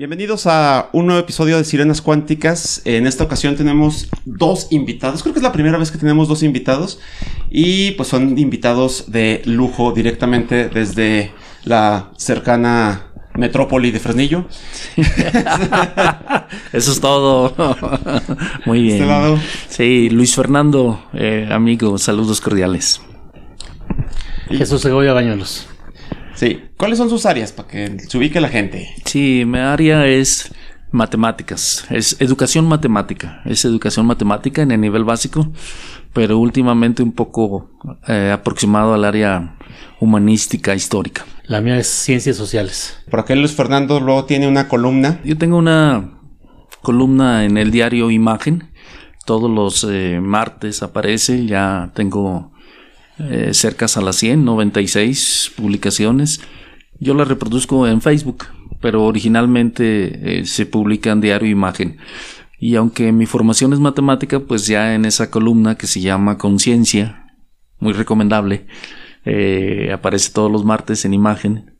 Bienvenidos a un nuevo episodio de Sirenas Cuánticas. En esta ocasión tenemos dos invitados. Creo que es la primera vez que tenemos dos invitados. Y pues son invitados de lujo directamente desde la cercana metrópoli de Fresnillo. Eso es todo. Muy bien. Este lado. Sí, Luis Fernando, eh, amigo, saludos cordiales. Jesús Segovia Bañuelos. Sí. ¿Cuáles son sus áreas para que se ubique la gente? Sí, mi área es matemáticas, es educación matemática, es educación matemática en el nivel básico, pero últimamente un poco eh, aproximado al área humanística histórica. La mía es Ciencias Sociales. Por acá Luis Fernando luego tiene una columna. Yo tengo una columna en el diario Imagen, todos los eh, martes aparece, ya tengo eh, cercas a las 100, 96 publicaciones. Yo la reproduzco en Facebook, pero originalmente eh, se publica en diario Imagen. Y aunque mi formación es matemática, pues ya en esa columna que se llama Conciencia, muy recomendable, eh, aparece todos los martes en Imagen.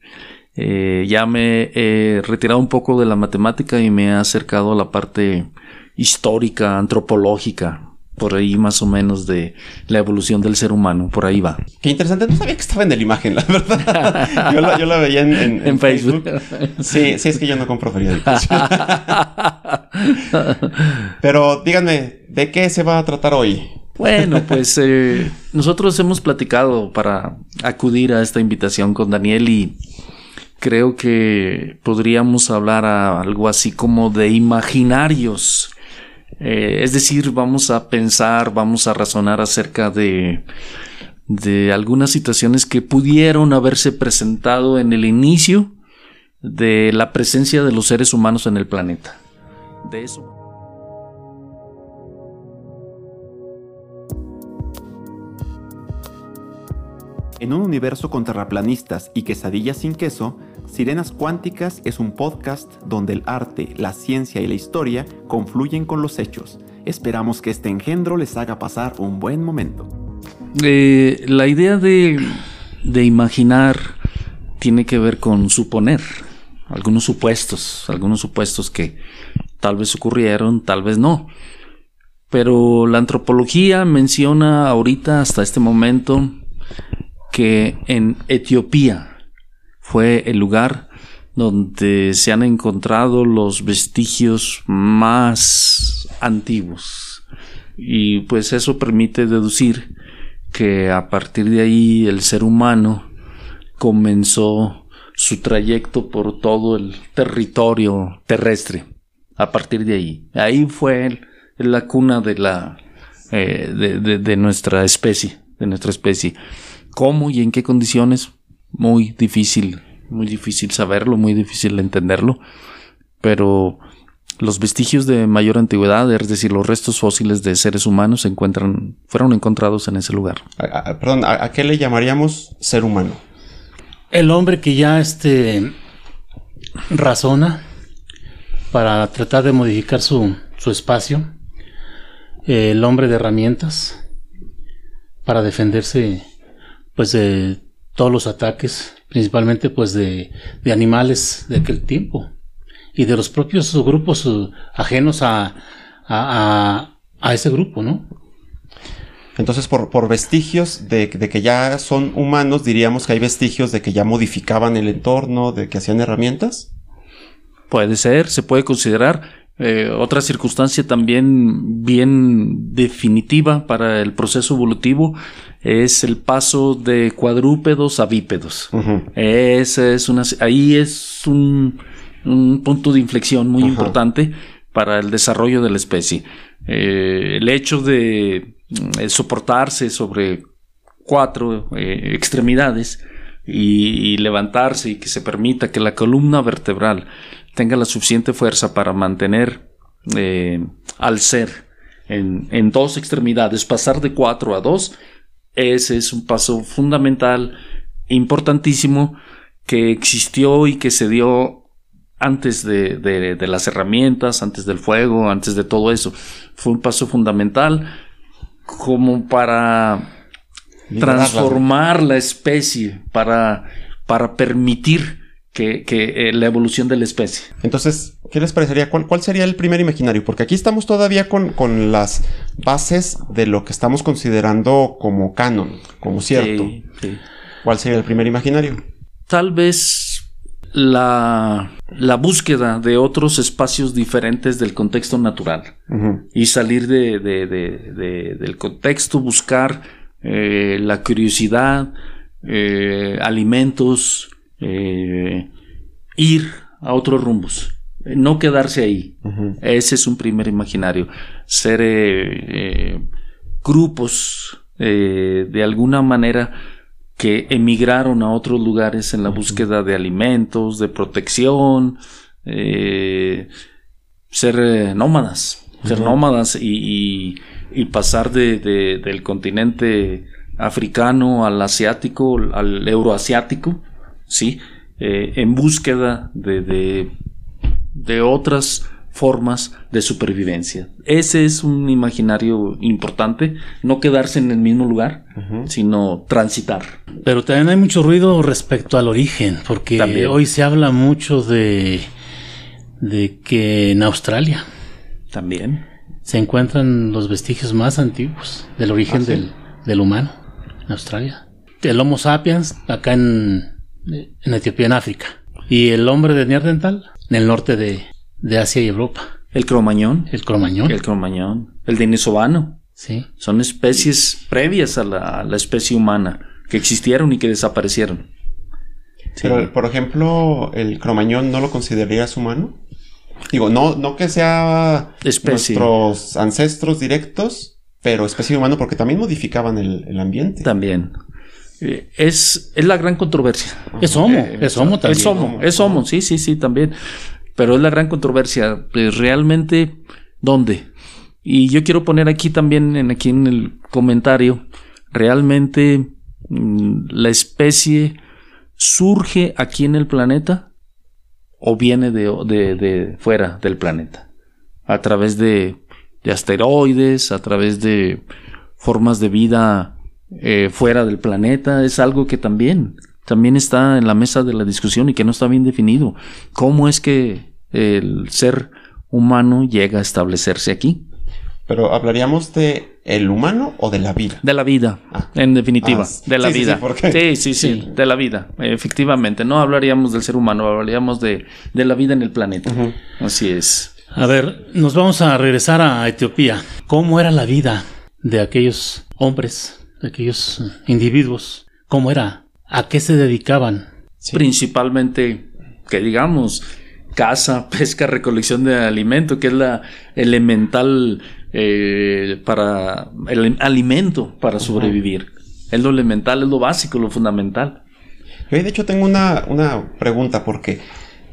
Eh, ya me he retirado un poco de la matemática y me he acercado a la parte histórica, antropológica, por ahí más o menos de la evolución del ser humano, por ahí va. Qué interesante, no sabía que estaba en el imagen, la verdad. Yo la, yo la veía en, en- en En Facebook. Sí, sí, es que yo no compro periódicos. Pero díganme, ¿de qué se va a tratar hoy? Bueno, pues eh, nosotros hemos platicado para acudir a esta invitación con Daniel y creo que podríamos hablar a algo así como de imaginarios. Eh, es decir, vamos a pensar, vamos a razonar acerca de, de algunas situaciones que pudieron haberse presentado en el inicio de la presencia de los seres humanos en el planeta. De eso. En un universo con terraplanistas y quesadillas sin queso, Sirenas Cuánticas es un podcast donde el arte, la ciencia y la historia confluyen con los hechos. Esperamos que este engendro les haga pasar un buen momento. Eh, la idea de, de imaginar tiene que ver con suponer algunos supuestos, algunos supuestos que tal vez ocurrieron, tal vez no. Pero la antropología menciona ahorita, hasta este momento, que en Etiopía fue el lugar donde se han encontrado los vestigios más antiguos. Y pues eso permite deducir que a partir de ahí el ser humano comenzó su trayecto por todo el territorio terrestre. A partir de ahí. Ahí fue la cuna de la eh, de nuestra especie, de nuestra especie. ¿Cómo y en qué condiciones? Muy difícil, muy difícil saberlo, muy difícil entenderlo. Pero los vestigios de mayor antigüedad, es decir, los restos fósiles de seres humanos se encuentran, fueron encontrados en ese lugar. A- a- perdón, ¿a, a qué le llamaríamos ser humano? El hombre que ya este razona para tratar de modificar su, su espacio. El hombre de herramientas para defenderse pues de todos los ataques, principalmente pues de, de animales de aquel tiempo y de los propios grupos uh, ajenos a, a, a, a ese grupo, ¿no? Entonces, por, por vestigios de, de que ya son humanos, diríamos que hay vestigios de que ya modificaban el entorno, de que hacían herramientas. Puede ser, se puede considerar. Eh, otra circunstancia también bien definitiva para el proceso evolutivo es el paso de cuadrúpedos a bípedos. Esa es una, ahí es un, un punto de inflexión muy importante para el desarrollo de la especie. Eh, el hecho de mm, soportarse sobre cuatro eh, extremidades y, y levantarse y que se permita que la columna vertebral tenga la suficiente fuerza para mantener eh, al ser en, en dos extremidades, pasar de cuatro a dos, ese es un paso fundamental, importantísimo, que existió y que se dio antes de, de- de las herramientas, antes del fuego, antes de todo eso. Fue un paso fundamental como para transformar la especie, para, para permitir que, que, eh, la evolución de la especie. Entonces, ¿qué les parecería? ¿Cuál, cuál sería el primer imaginario? Porque aquí estamos todavía con, con, las bases de lo que estamos considerando como canon, como cierto. Sí, sí. ¿Cuál sería el primer imaginario? Tal vez la, la búsqueda de otros espacios diferentes del contexto natural uh -huh. y salir de, de, de, del contexto, buscar eh, la curiosidad, eh, alimentos, eh, ir a otros rumbos, no quedarse ahí. Uh -huh. Ese es un primer imaginario. Ser eh, grupos de alguna manera que emigraron a otros lugares en la búsqueda de alimentos, de protección, eh, ser eh, nómadas, uh -huh. ser nómadas y, y, y pasar de, de, del continente africano al asiático, al euroasiático, ¿sí? Eh, en búsqueda de, de, de otras formas de supervivencia. Ese es un imaginario importante, no quedarse en el mismo lugar, uh -huh. sino transitar. Pero también hay mucho ruido respecto al origen, porque también. hoy se habla mucho de, de que en Australia también se encuentran los vestigios más antiguos del origen ¿Ah, sí? del, del, humano en Australia. El Homo sapiens acá en, en Etiopía, en África, y el hombre de Neandertal en el norte de, de Asia y Europa. El cromañón. El cromañón. El cromañón. El denisovano. Sí. Son especies previas a la, a la, especie humana que existieron y que desaparecieron. Sí. Pero, por ejemplo, el cromañón no lo considerarías humano. Digo, no, no que sea especie. nuestros ancestros directos, pero especie humana porque también modificaban el, el ambiente. También. Eh, es, es la gran controversia. Es homo, eh, es homo también. Es homo, es homo, sí, sí, sí, también. Pero es la gran controversia. Pues realmente, ¿dónde? Y yo quiero poner aquí también, en, aquí en el comentario, realmente mmm, la especie surge aquí en el planeta o viene de, de, de fuera del planeta. A través de, de, asteroides, a través de formas de vida eh, fuera del planeta. Es algo que también, también está en la mesa de la discusión y que no está bien definido. ¿Cómo es que el ser humano llega a establecerse aquí? Pero hablaríamos de el humano o de la vida. De la vida, ah. en definitiva, ah, de la sí, vida. Sí, sí, sí, sí, de la vida, efectivamente. No hablaríamos del ser humano, hablaríamos de, de la vida en el planeta. Uh -huh. Así es. A ver, nos vamos a regresar a Etiopía. ¿Cómo era la vida de aquellos hombres, de aquellos individuos? ¿Cómo era? ¿A qué se dedicaban? Sí. Principalmente, que digamos, caza, pesca, recolección de alimento, que es la elemental eh, para el alimento para sobrevivir. Uh -huh. Es lo elemental, es lo básico, lo fundamental. Yo de hecho tengo una, una pregunta porque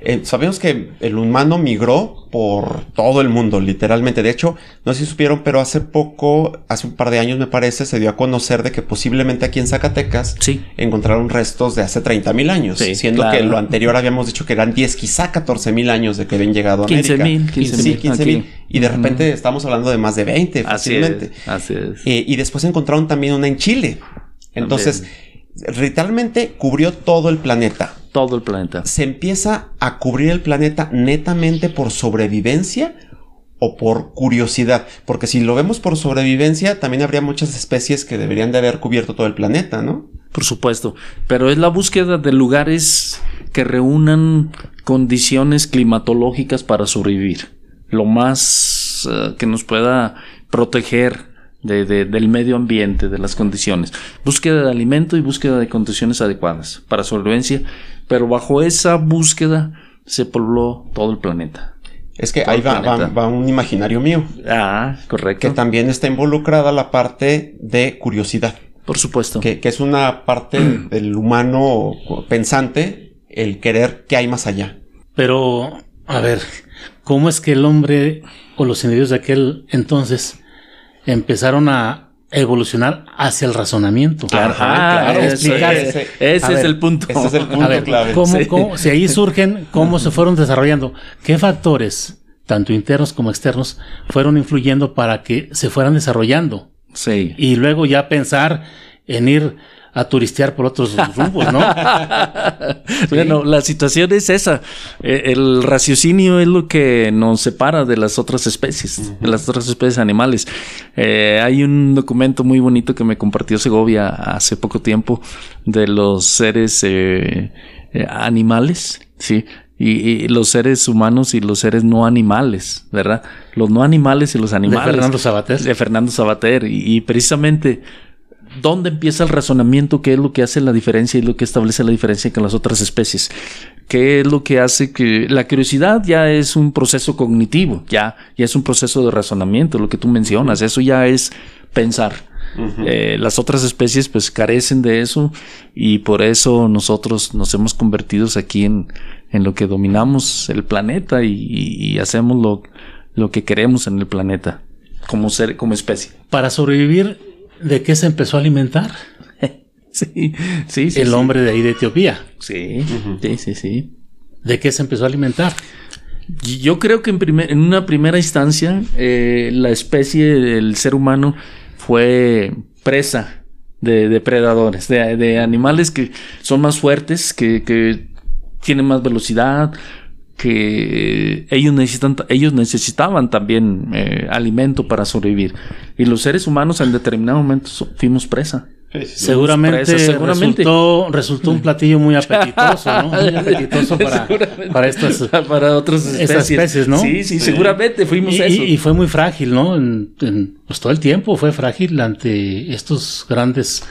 eh, sabemos que el humano migró por todo el mundo, literalmente. De hecho, no sé si supieron, pero hace poco, hace un par de años me parece, se dio a conocer de que posiblemente aquí en Zacatecas sí. encontraron restos de hace 30 mil años. Sí, siendo claro. que lo anterior habíamos dicho que eran 10, quizá 14 mil años de que habían llegado a 15 América. Mil, 15 sí, 15 mil. Y de repente estamos hablando de más de 20, fácilmente. Así es. Así es. Eh, y después encontraron también una en Chile. Entonces, también. literalmente cubrió todo el planeta todo el planeta. ¿Se empieza a cubrir el planeta netamente por sobrevivencia o por curiosidad? Porque si lo vemos por sobrevivencia, también habría muchas especies que deberían de haber cubierto todo el planeta, ¿no? Por supuesto, pero es la búsqueda de lugares que reúnan condiciones climatológicas para sobrevivir. Lo más uh, que nos pueda proteger de, de, del medio ambiente, de las condiciones. Búsqueda de alimento y búsqueda de condiciones adecuadas para sobrevivencia, pero bajo esa búsqueda se pobló todo el planeta. Es que todo ahí va, va, va, un imaginario mío. Ah, correcto. Que también está involucrada la parte de curiosidad. Por supuesto. Que, que es una parte del humano pensante, el querer que hay más allá. Pero, a ver, ¿cómo es que el hombre o los individuos de aquel entonces empezaron a evolucionar hacia el razonamiento. Claro, Ajá, claro. Explicar. Ese, ese es el punto. Ese es el punto ver, clave. ¿cómo, sí. cómo, si ahí surgen, cómo se fueron desarrollando, qué factores, tanto internos como externos, fueron influyendo para que se fueran desarrollando. Sí. Y luego ya pensar en ir a turistear por otros rumbos, ¿no? Bueno, la situación es esa. Eh, El raciocinio es lo que nos separa de las otras especies, de las otras especies animales. Eh, hay un documento muy bonito que me compartió Segovia hace poco tiempo de los seres eh, eh, animales, sí. Y, y los seres humanos y los seres no animales, ¿verdad? Los no animales y los animales. Fernando Sabater. De Fernando Sabater. Y, y precisamente ¿Dónde empieza el razonamiento? ¿Qué es lo que hace la diferencia y lo que establece la diferencia con las otras especies? ¿Qué es lo que hace que la curiosidad ya es un proceso cognitivo, ya, ya es un proceso de razonamiento, lo que tú mencionas, eso ya es pensar. Eh, las otras especies pues carecen de eso y por eso nosotros nos hemos convertido aquí en, en lo que dominamos el planeta y, y hacemos lo, lo que queremos en el planeta como ser, como especie. Para sobrevivir, ¿de qué se empezó a alimentar? Sí, sí, sí. el sí. hombre de ahí de Etiopía. Sí, sí, sí, sí. ¿De qué se empezó a alimentar? Yo creo que en, primer- en una primera instancia eh, la especie del ser humano fue presa de depredadores, de, de animales que son más fuertes, que, que tienen más velocidad, que ellos necesitan, ellos necesitaban también eh, alimento para sobrevivir. Y los seres humanos en determinado momento so- fuimos presa. Seguramente, presa, seguramente. Resultó, resultó un platillo muy apetitoso, ¿no? Muy apetitoso para, para estas para otras especies. ¿no? Sí, sí, seguramente fuimos y, eso. y- y fue muy frágil, ¿no? En- en- pues todo el tiempo fue frágil ante estos grandes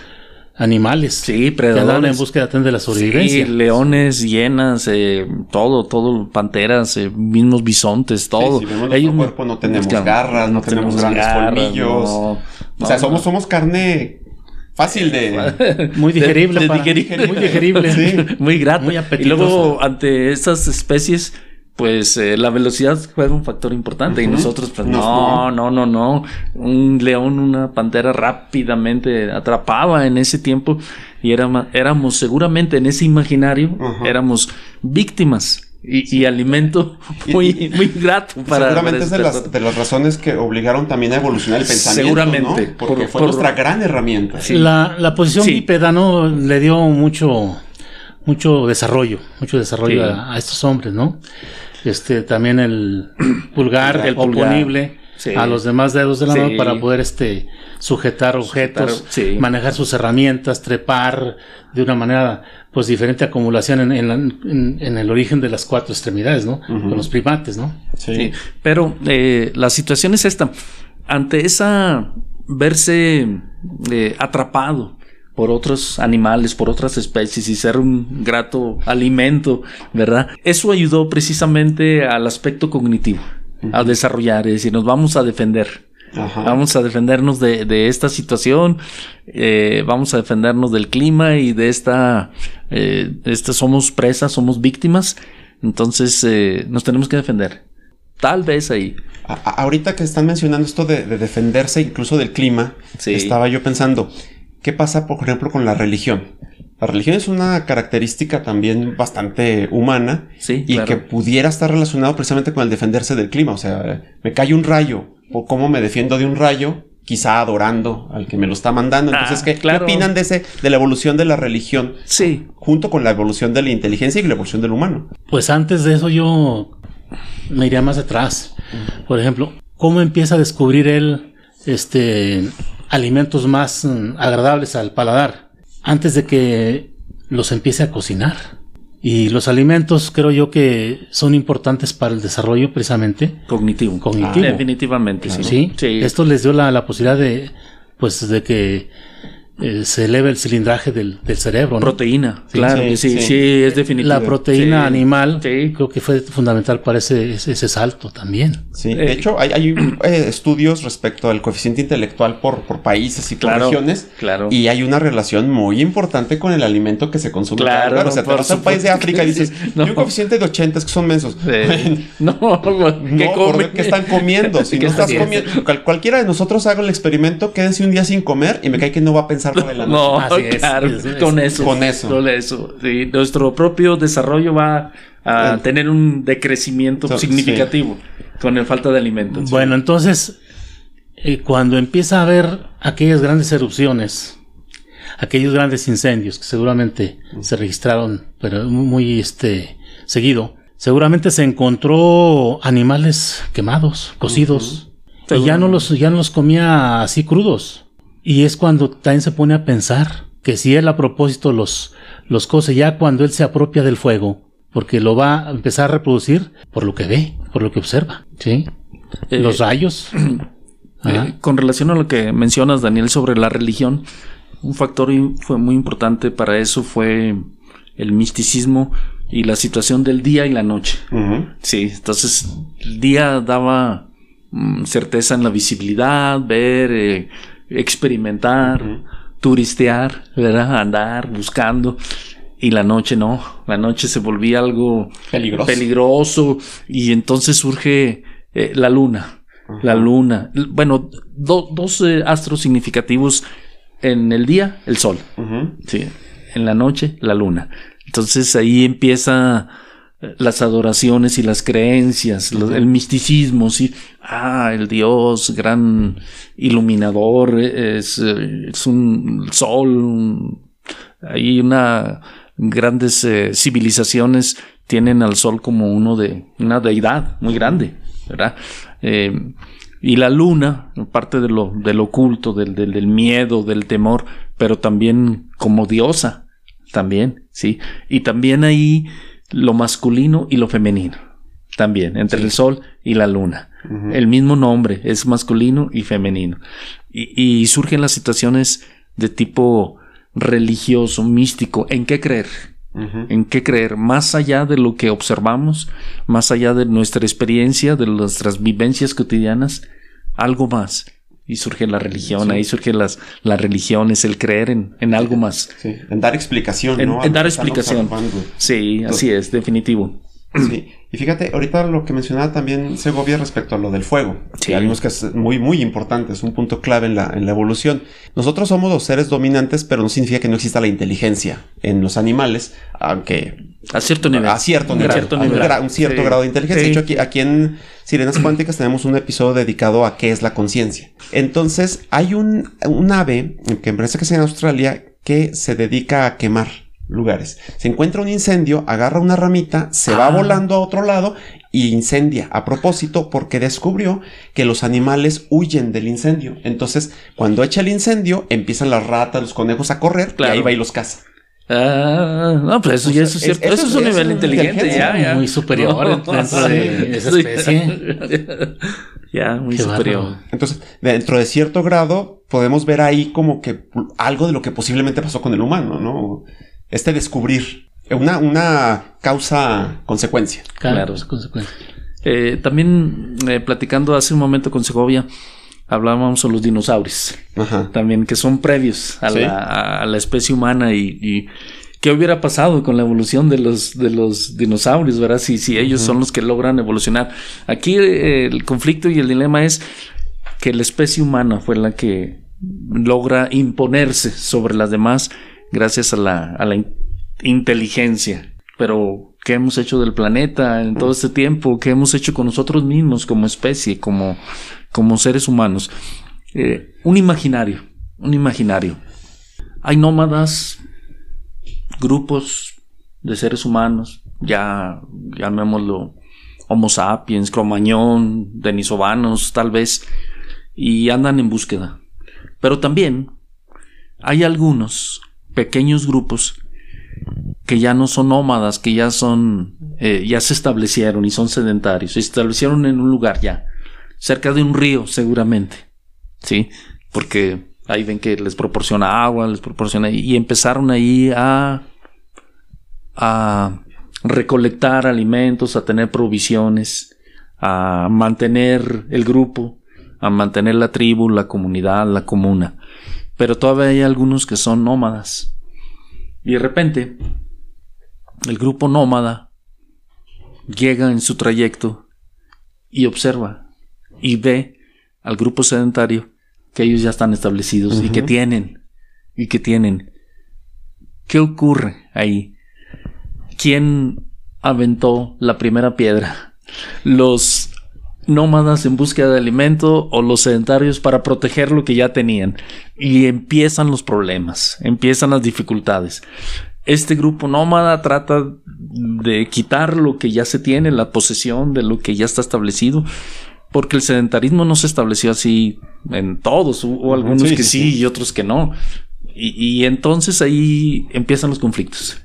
animales Sí, predadores. en búsqueda de la Sí, sobrevivencia. leones, hienas, eh, todo, todo, panteras, eh, mismos bisontes, todo. Sí, si vemos nuestro Ellos- cuerpo no tenemos Claro, garras, no tenemos grandes garras, colmillos. no, o sea, somos, no. somos carne fácil de... Muy digerible, de- de para- digerir. muy digerible. Sí. muy grato. Muy y luego, ante estas especies, pues eh, la velocidad juega un factor importante. Y Ujú. nosotros, pues Nos- no, no, no, no. Un león, una pantera rápidamente atrapaba en ese tiempo. Y éramos, éramos seguramente en ese imaginario, Ujú. éramos víctimas. Y, y alimento Y- muy, y- muy grato para. Seguramente para es de ese las, de las razones que obligaron también a evolucionar el pensamiento. Seguramente. ¿no? Porque Por- fue por- nuestra gran herramienta. Sí. La, la posición Sí. bípeda no le dio mucho, mucho desarrollo, mucho desarrollo Sí. a, a estos hombres, ¿no? Este, también el pulgar, El pulgar. oponible Sí. a los demás dedos de la Sí. mano para poder este sujetar objetos, sí. manejar sus herramientas, trepar de una manera pues diferente acumulación en, en, la- en- en el origen de las cuatro extremidades, ¿no? Con los primates, ¿no? Sí. Sí, pero eh, la situación es esta. Ante esa verse eh, atrapado por otros animales, por otras especies y ser un grato alimento, ¿verdad? Eso ayudó precisamente al aspecto cognitivo, a desarrollar, es decir, nos vamos a defender. Ajá. Vamos a defendernos de, de esta situación, eh, vamos a defendernos del clima y de esta, eh, esta somos presas, somos víctimas, entonces eh, nos tenemos que defender. Tal vez ahí. A- ahorita que están mencionando esto de, de defenderse incluso del clima, Sí. estaba yo pensando, ¿qué pasa, por ejemplo, con la religión? La religión es una característica también bastante humana Sí, y claro. que pudiera estar relacionado precisamente con el defenderse del clima. O sea, me cae un rayo, o cómo me defiendo de un rayo, quizá adorando al que me lo está mandando. Entonces, Ah, ¿qué, qué claro. opinan de ese, de la evolución de la religión Sí, junto con la evolución de la inteligencia y la evolución del humano? Pues antes de eso yo me iría más atrás. Por ejemplo, ¿cómo empieza a descubrir él este alimentos más mm, agradables al paladar? Antes de que los empiece a cocinar. Y los alimentos creo yo que son importantes para el desarrollo precisamente cognitivo. Cognitivo. Ah, definitivamente, sí. ¿sí? Sí. Esto les dio la, la posibilidad de pues de que eh, se eleve el cilindraje del, del cerebro. ¿no? Proteína, Sí, claro sí, sí, sí, sí. es definitivo. La proteína Sí. animal Sí. creo que fue fundamental para ese, ese, ese salto también. Sí, Eh, de hecho hay, hay, eh, estudios respecto al coeficiente intelectual por, por países y por Claro, regiones. claro. Y hay una relación muy importante con el alimento que se consume. Claro, lugar. O sea, te vas a un país de África y dices, sí. No. "Tiene un coeficiente de 80 es que son mensos. No, ¿qué no, comen? por- ¿qué están comiendo? Si ¿Qué no estás comiendo, cual- cualquiera de nosotros haga el experimento, quédense un día sin comer y me cae que no va a pensar noche. No, Así es, claro, es- es- con eso. con eso. Con eso. Sí, nuestro propio desarrollo va a tener un decrecimiento so- significativo con la falta de alimentos. Bueno, entonces, eh, cuando empieza a haber aquellas grandes erupciones, aquellos grandes incendios que seguramente se registraron, pero muy este seguido, seguramente se encontró animales quemados, cocidos, y ya no los ya no los comía así crudos. Y es cuando también se pone a pensar que si él a propósito los los cose ya cuando él se apropia del fuego, porque lo va a empezar a reproducir por lo que ve, por lo que observa, ¿sí? Eh, los rayos. Eh, con relación a lo que mencionas, Daniel, sobre la religión, un factor fue muy importante para eso fue el misticismo y la situación del día y la noche. Sí, entonces el día daba mm, certeza en la visibilidad, ver, eh, experimentar, turistear, ¿verdad? andar buscando. Y la noche no, la noche se volvía algo peligroso, peligroso y entonces surge eh, la luna. La luna. Bueno, dos eh, astros significativos en el día, el sol. Sí. En la noche, la luna. Entonces ahí empieza las adoraciones y las creencias, el misticismo, sí. Ah, el Dios, gran iluminador, es, es un sol. hay una grandes civilizaciones tienen al sol como uno de una deidad muy grande. ¿verdad? Eh, y la luna, parte de lo, del oculto, del, del, miedo, del temor, pero también como diosa, también, ¿sí? Y también ahí lo masculino y lo femenino, también, entre el sol y la luna. El mismo nombre es masculino y femenino. Y, y surgen las situaciones de tipo religioso, místico, ¿en qué creer? en qué creer, más allá de lo que observamos, más allá de nuestra experiencia, de nuestras vivencias cotidianas, algo más. Y surge la religión, ahí surge las, las religiones, el creer en, en algo más. Sí, en dar explicación, ¿no? En, dar explicación. Sí, así es, definitivo. Sí. Y fíjate, ahorita lo que mencionaba también Segovia respecto a lo del fuego. Sí. Ya vimos que es muy, muy importante, es un punto clave en la, en la evolución. Nosotros somos los seres dominantes, pero no significa que no exista la inteligencia en los animales, aunque... A cierto nivel. A cierto nivel. Cierto nivel. un cierto grado de inteligencia. De hecho, aquí, aquí en Sirenas Cuánticas tenemos un episodio dedicado a qué es la conciencia. Entonces, hay un, un ave, que me parece que es en Australia, que se dedica a quemar lugares. Se encuentra un incendio, agarra una ramita, se va ah. volando a otro lado y incendia a propósito porque descubrió que los animales huyen del incendio. Entonces, cuando echa el incendio, empiezan las ratas, los conejos a correr y ahí va y los caza. Ah, no, pues eso ya es cierto. eso, es un nivel inteligente, ya, ya. Muy superior dentro de esa especie. ya, muy superior. Entonces, dentro de cierto grado, podemos ver ahí como que algo de lo que posiblemente pasó con el humano, ¿no? Este descubrir una, una causa-consecuencia. Claro, consecuencia. Eh, también eh, platicando hace un momento con Segovia, hablábamos sobre los dinosaurios. Ajá. También que son previos a, la, a la, especie humana y, qué hubiera pasado con la evolución de los, de los dinosaurios, ¿verdad? Si, si ellos son los que logran evolucionar. Aquí eh, el conflicto y el dilema es que la especie humana fue la que logra imponerse sobre las demás gracias a la, a la inteligencia. Pero, ¿qué hemos hecho del planeta en todo este tiempo? ¿Qué hemos hecho con nosotros mismos como especie, como, como seres humanos? Eh, un imaginario, un imaginario. Hay nómadas, grupos de seres humanos, ya llamémoslo Homo sapiens, Cromañón, denisovanos, tal vez, y andan en búsqueda. Pero también hay algunos pequeños grupos que ya no son nómadas, que ya son, eh, ya se establecieron y son sedentarios, se establecieron en un lugar ya, cerca de un río seguramente, ¿sí? Porque ahí ven que les proporciona agua, les proporciona, y empezaron ahí a, a recolectar alimentos, a tener provisiones, a mantener el grupo, a mantener la tribu, la comunidad, la comuna pero todavía hay algunos que son nómadas. Y de repente, el grupo nómada llega en su trayecto y observa y ve al grupo sedentario que ellos ya están establecidos y que tienen y que tienen. ¿Qué ocurre ahí? ¿Quién aventó la primera piedra? Los nómadas en búsqueda de alimento o los sedentarios para proteger lo que ya tenían. Y empiezan los problemas, empiezan las dificultades. Este grupo nómada trata de quitar lo que ya se tiene, la posesión de lo que ya está establecido, porque el sedentarismo no se estableció así en todos, hubo algunos sí, que sí, y otros que no. Y, y entonces ahí empiezan los conflictos.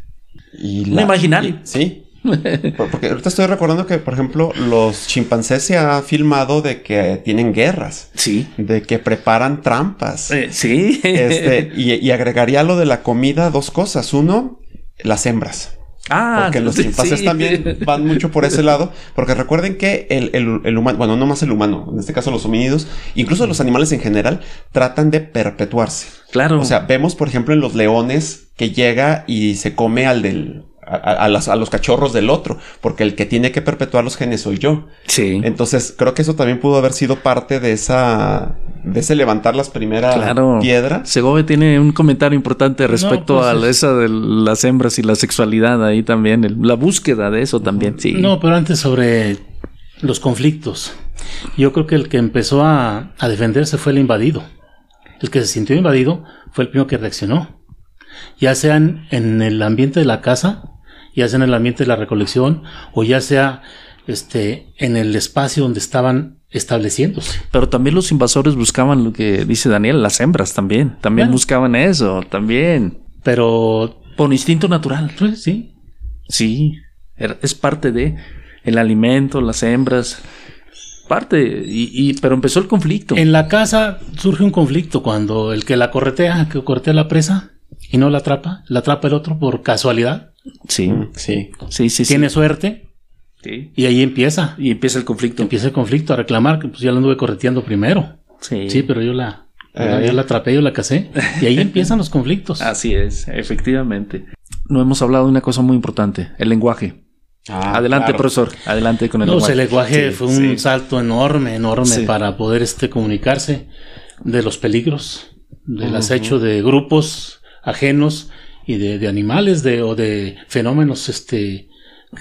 Y Un imaginario. y- sí. Por- Porque ahorita estoy recordando que, por ejemplo, los chimpancés se ha filmado de que tienen guerras, Sí. de que preparan trampas. Eh, sí. Este, y, y agregaría lo de la comida dos cosas. Uno, las hembras. ah, Porque los chimpancés sí. también van mucho por ese lado. Porque recuerden que el, el- el humano, bueno, no más el humano, en este caso los homínidos, incluso los animales en general, tratan de perpetuarse. Claro. O sea, vemos, por ejemplo, en los leones que llega y se come al del. A, a- a las- a los cachorros del otro, porque el que tiene que perpetuar los genes soy yo. sí. Entonces, creo que eso también pudo haber sido parte de esa. de ese levantar las primeras Claro. piedras. Segovia tiene un comentario importante respecto pues, a es- esa de las hembras y la sexualidad ahí también, el- la búsqueda de eso también, sí. No, pero antes sobre los conflictos. Yo creo que el que empezó a, a defenderse fue el invadido. El que se sintió invadido fue el primero que reaccionó. Ya sean en el ambiente de la casa, ya sea en el ambiente de la recolección, o ya sea este, en el espacio donde estaban estableciéndose. Pero también los invasores buscaban lo que dice Daniel, las hembras también, también Bueno. buscaban eso, también. Pero, Por instinto natural. pues sí, Sí, es parte de el alimento, las hembras, parte, y, y- pero empezó el conflicto. En la casa surge un conflicto cuando el que la corretea, que corretea la presa y no la atrapa, la atrapa el otro por casualidad, Sí, Sí. sí, sí, sí. tiene suerte Sí. y ahí empieza. Y empieza el conflicto. Empieza el conflicto a reclamar que pues ya la anduve correteando primero. Sí. Sí, pero yo la, Eh. yo la atrapé, yo la casé. Y ahí empiezan los conflictos. Así es, efectivamente. No hemos hablado de una cosa muy importante, el lenguaje. Ah, adelante, claro. profesor, adelante con el No, lenguaje. el lenguaje Sí, fue un sí. salto enorme, enorme Sí. para poder este comunicarse de los peligros, del acecho de grupos ajenos y de, de animales de, o de fenómenos, este,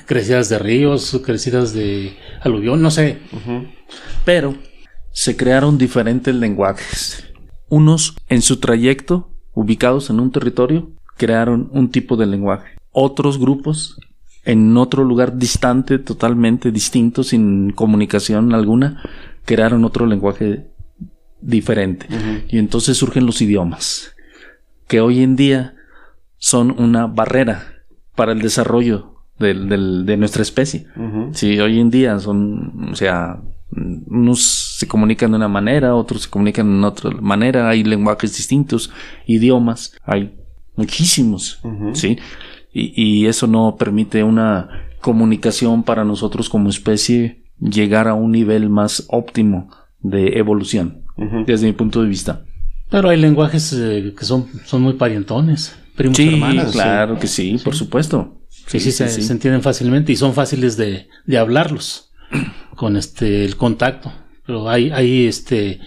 crecidas de ríos, crecidas de aluvión, no sé. Pero se crearon diferentes lenguajes. Unos en su trayecto, ubicados en un territorio, crearon un tipo de lenguaje. Otros grupos en otro lugar distante, totalmente distinto, sin comunicación alguna, crearon otro lenguaje diferente. Y entonces surgen los idiomas, que hoy en día son una barrera para el desarrollo del- del- de nuestra especie. Sí, hoy en día son, o sea, unos se comunican de una manera, otros se comunican de otra manera, hay lenguajes distintos, idiomas, hay muchísimos. ¿sí? Y, y eso no permite una comunicación para nosotros como especie llegar a un nivel más óptimo de evolución, desde mi punto de vista. Pero hay lenguajes eh, que son, son muy parientones, primos Sí, hermanos. claro que sí, por supuesto. Sí, sí, se, se entienden fácilmente y son fáciles de, de hablarlos con este el contacto. Pero hay, hay este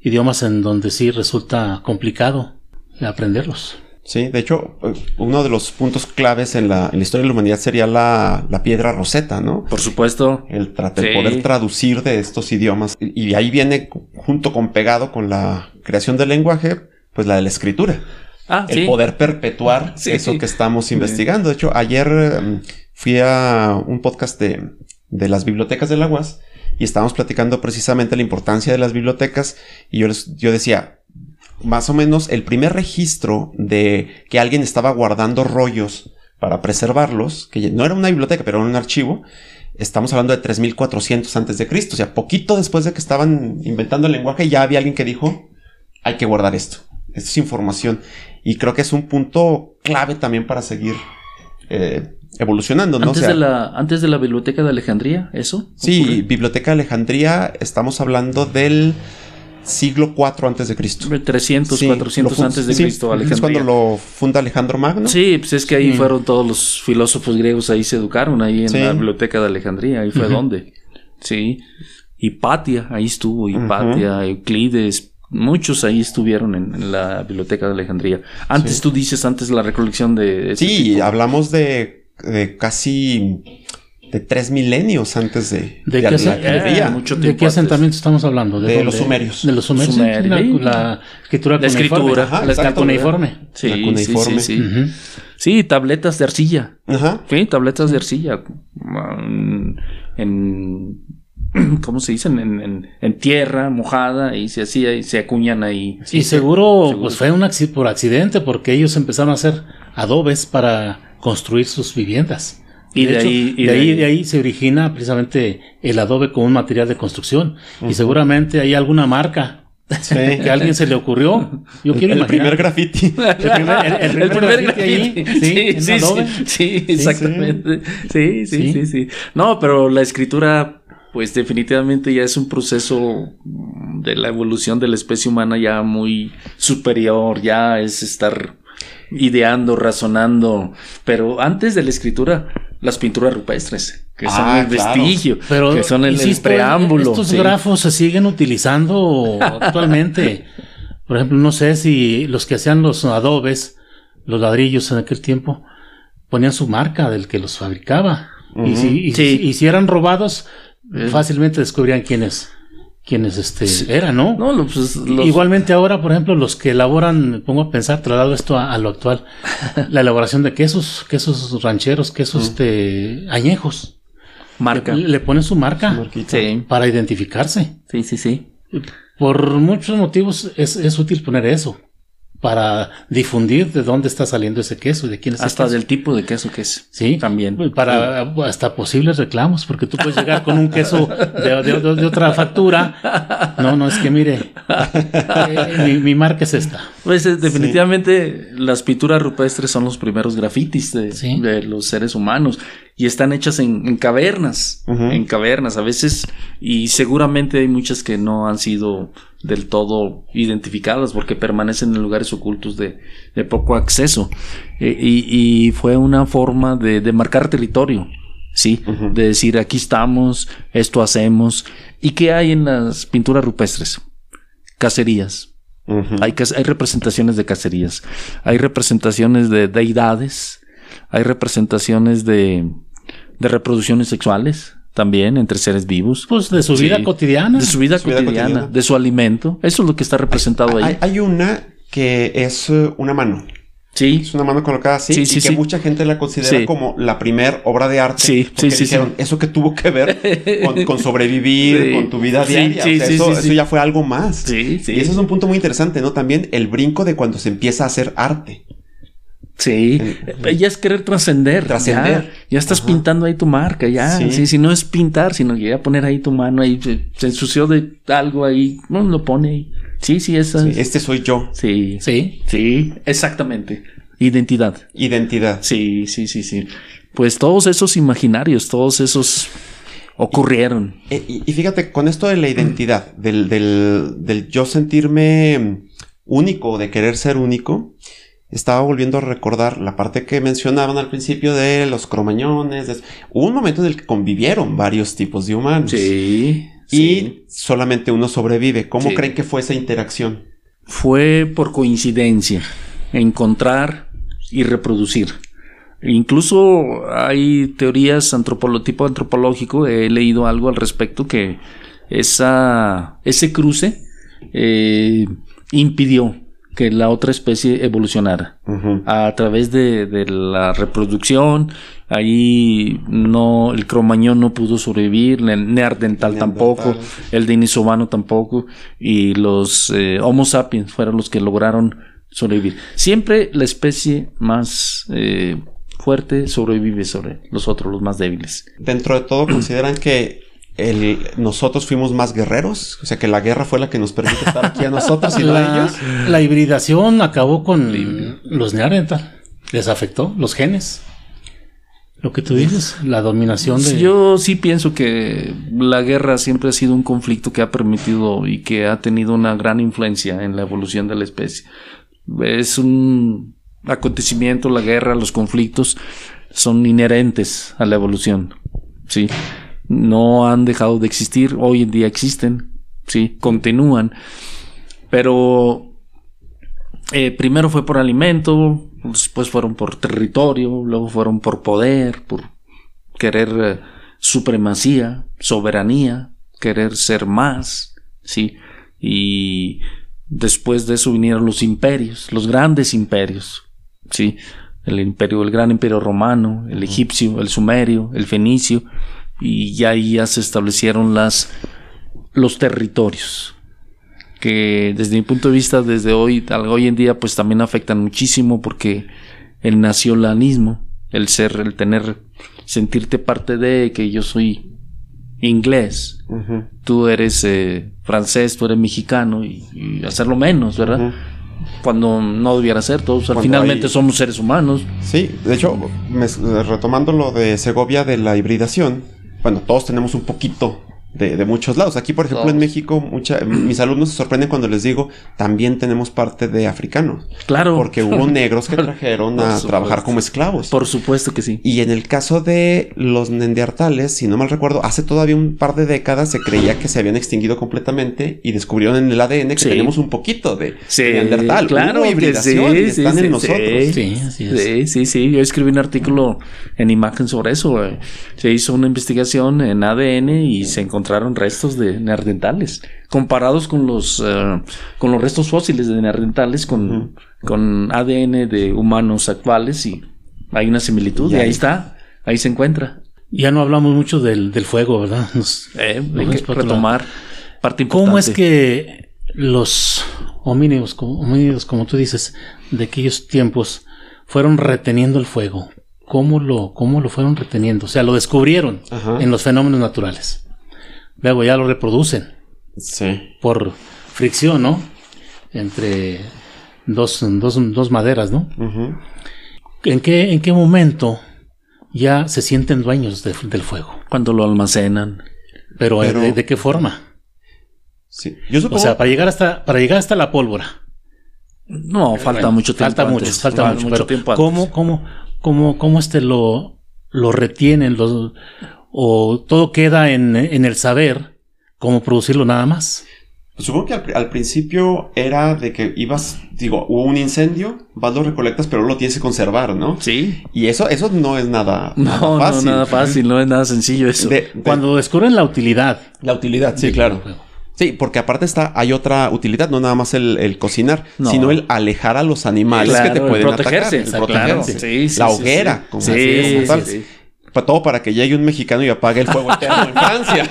idiomas en donde sí resulta complicado aprenderlos. Sí, de hecho, uno de los puntos claves en la, en la historia de la humanidad sería la, la piedra roseta, ¿no? Por supuesto. El, tra- el Sí. poder traducir de estos idiomas. Y, y ahí viene, junto con pegado con la creación del lenguaje, pues la de la escritura. Ah, el sí. poder perpetuar Sí. eso que estamos investigando. De hecho, ayer em, fui a un podcast de, de las bibliotecas de la UAS y estábamos platicando precisamente la importancia de las bibliotecas y yo, les, yo decía, más o menos el primer registro de que alguien estaba guardando rollos para preservarlos, que no era una biblioteca, pero era un archivo, estamos hablando de 3400 antes de Cristo, o sea, poquito después de que estaban inventando el lenguaje ya había alguien que dijo, hay que guardar esto. Esto es información. Y creo que es un punto clave también para seguir eh, evolucionando, ¿no? O Antes, sea, de la, antes de la biblioteca de Alejandría, ¿eso? Sí, ocurre? Biblioteca de Alejandría, estamos hablando del siglo IV antes de Cristo. 300, Sí, 400 lo fun- antes de sí, Cristo, Es Alejandría. cuando lo funda Alejandro Magno. Sí, pues es que ahí Sí. fueron todos los filósofos griegos, ahí se educaron, ahí en Sí. la biblioteca de Alejandría, ahí fue donde. Sí. Hipatia, ahí estuvo, Hipatia, Euclides, muchos ahí estuvieron en, en la biblioteca de Alejandría. Antes Sí. tú dices, antes la recolección de... ese Sí, tipo. hablamos de, de casi de tres milenios antes de, ¿De de qué eh, mucho ¿De qué asentamiento estamos hablando? De los sumerios. De los sumerios. La, la escritura La escritura. Ajá, la cuneiforme. Sí, La sí, sí, sí. Sí, tabletas de arcilla. Ajá. Sí, tabletas de arcilla. Mm, En. ¿Cómo se dice? En, en- en tierra mojada y se hacía y se acuñan ahí. Y seguro, seguro. pues fue un por accidente porque ellos empezaron a hacer adobes para construir sus viviendas. Y de hecho, ahí- y de de ahí, ahí- de ahí se origina precisamente el adobe como un material de construcción. Y seguramente hay alguna marca Sí. que a alguien se le ocurrió. Yo El, quiero el imaginar. primer graffiti. El primer, el- el primer graffiti ahí, sí, sí, adobe. sí, sí, exactamente. Sí, sí, Sí. sí, sí. No, pero la escritura, pues definitivamente ya es un proceso mm, de la evolución de la especie humana ya muy superior, ya es estar ideando, razonando. Pero antes de la escritura, las pinturas rupestres, que son Ah, el claro. vestigio, Pero que son el, preámbulo. Estos sí. grafos se siguen utilizando actualmente. Por ejemplo, no sé si los que hacían los adobes, los ladrillos en aquel tiempo, ponían su marca del que los fabricaba. Y si, y Sí. si- y si eran robados. Fácilmente descubrían quiénes, quiénes este, eran, ¿no? No, pues, los- Igualmente ahora, por ejemplo, los que elaboran, me pongo a pensar, trasladado esto a, a lo actual, la elaboración de quesos, quesos rancheros, quesos este, añejos. marca. Le, le ponen su marca. Sí, para identificarse. sí, sí, sí. Por muchos motivos es, es útil poner eso. Para difundir de dónde está saliendo ese queso de quién es Hasta del tipo de queso que es. Sí, También. Para hasta posibles reclamos, porque tú puedes llegar con un queso de, de- de- de otra factura. No, no, es que mire, eh, mi, mi marca es esta. Pues eh, definitivamente las pinturas rupestres son los primeros grafitis de, Sí. de los seres humanos y están hechas en, en cavernas, en cavernas a veces y seguramente hay muchas que no han sido del todo identificadas porque permanecen en lugares ocultos de, de poco acceso. Eh, y, y fue una forma de, de marcar territorio. Sí, de decir aquí estamos, esto hacemos. ¿Y qué hay en las pinturas rupestres? Cacerías, hay, hay representaciones de cacerías, hay representaciones de deidades, hay representaciones de, de reproducciones sexuales también entre seres vivos, Pues de su Sí. vida cotidiana. de su vida, Su vida cotidiana, de su alimento. Eso es lo que está representado ahí. Hay, hay una que es eh, una mano. sí, Es una mano colocada así Sí, y sí, que sí. mucha gente la considera Sí. como la primer obra de arte. Sí, porque sí, sí, dijeron, sí. eso que tuvo que ver con, con sobrevivir, Sí. con tu vida Sí, diaria. sí, O sea, sí, eso, sí, eso ya fue algo más. sí, sí. Y eso es un punto muy interesante, ¿no? También el brinco de cuando se empieza a hacer arte. Sí, En- ya es querer trascender. Trascender. Ya, ya estás Ajá. pintando ahí tu marca, ya. Sí. Sí. si no es pintar, sino que ya poner ahí tu mano ahí, se, se ensució de algo ahí, no lo pone ahí. Sí, sí, esa Sí, es- Este soy yo. Sí, Sí. sí, exactamente. Identidad. Identidad. Sí, sí, sí, sí. Pues todos esos imaginarios, todos esos ocurrieron. Eh, y, y fíjate, con esto de la identidad, del, del, del yo sentirme único, de querer ser único, estaba volviendo a recordar la parte que mencionaban al principio de los cromañones. de- Hubo un momento en el que convivieron varios tipos de humanos. Sí. Y sí. solamente uno sobrevive. ¿Cómo Sí. creen que fue esa interacción? fue por coincidencia encontrar y reproducir. Incluso hay teorías antropolo tipo antropológico, he leído algo al respecto que esa, ese cruce eh, impidió que la otra especie evolucionara a través de, de la reproducción. Ahí no, el cromañón no pudo sobrevivir, el Neandertal. tampoco, el denisovano tampoco, y los eh, Homo sapiens fueron los que lograron sobrevivir. Siempre la especie más eh, fuerte sobrevive sobre los otros, los más débiles. Dentro de todo, consideran que el, nosotros fuimos más guerreros. O sea, que la guerra fue la que nos permite estar aquí a nosotros y no a ellos. la hibridación acabó con los Neandertal. Les afectó los genes. Lo que tú dices, la dominación de... Yo sí pienso que la guerra siempre ha sido un conflicto que ha permitido y que ha tenido una gran influencia en la evolución de la especie. Es un acontecimiento, la guerra, los conflictos son inherentes a la evolución. Sí, no han dejado de existir, hoy en día existen, sí, continúan, pero eh, primero fue por alimento, después fueron por territorio, luego fueron por poder, por querer eh, supremacía, soberanía, querer ser más, ¿sí? Y después de eso vinieron los imperios, los grandes imperios, ¿sí? El imperio, el gran imperio romano, el egipcio, el sumerio, el fenicio, y ya ahí ya se establecieron las, los territorios, que desde mi punto de vista, desde hoy, hoy en día, pues también afectan muchísimo porque el nacionalismo, el ser, el tener, sentirte parte de que yo soy inglés, tú eres eh, francés, tú eres mexicano y, hacerlo menos, ¿verdad? Cuando no debiera ser, todos finalmente somos seres humanos. Sí, de hecho, retomando lo de Segovia de la hibridación, bueno, todos tenemos un poquito de, muchos lados. Aquí, por ejemplo, en México, mucha, mis alumnos se sorprenden cuando les digo, también tenemos parte de africanos. Claro. Porque hubo negros que trajeron a trabajar como esclavos. Por supuesto que sí. Y en el caso de los neandertales, si no mal recuerdo, hace todavía un par de décadas se creía que se habían extinguido completamente y descubrieron en el ADN que tenemos un poquito de neandertal. Claro, hubo hibridación están en nosotros. Sí, sí, sí, sí. Yo escribí un artículo en imagen sobre eso. Se hizo una investigación en ADN y se encontró encontraron restos de neandertales comparados con los eh, con los restos fósiles de neandertales con, con ADN de humanos actuales y hay una similitud y, ahí está, ahí se encuentra. Ya no hablamos mucho del, fuego, ¿verdad? Eh, hay que retomar parte importante. ¿Cómo es que los homínidos, homínidos, como tú dices, de aquellos tiempos fueron reteniendo el fuego? ¿Cómo lo, cómo lo fueron reteniendo? O sea, lo descubrieron en los fenómenos naturales. Luego ya lo reproducen. Sí. Por fricción, ¿no? Entre dos, dos, maderas, ¿no? ¿En, qué, ¿En qué momento ya se sienten dueños del fuego? Cuando lo almacenan. Pero, ¿de, qué forma? Sí. O sea, para llegar hasta, para llegar hasta la pólvora. No, falta mucho tiempo. Falta mucho, falta mucho, tiempo ¿cómo, cómo, cómo, cómo este lo, lo retienen, los, o todo queda en, el saber cómo producirlo nada más? Pues supongo que al, principio era de que ibas, digo, hubo un incendio, vas lo recolectas, pero lo tienes que conservar, ¿no? Sí. Y eso, eso no es nada, no, fácil. No, nada fácil, no es nada sencillo eso. Cuando descubren la utilidad. La utilidad, sí, claro. Sí, porque aparte está, hay otra utilidad, no nada más el, cocinar, sino el alejar a los animales que te pueden protegerse, atacar. protegerse. Sí, sí, la hoguera, como sí, sí, para todo para que llegue un mexicano y apague el fuego eterno en Francia.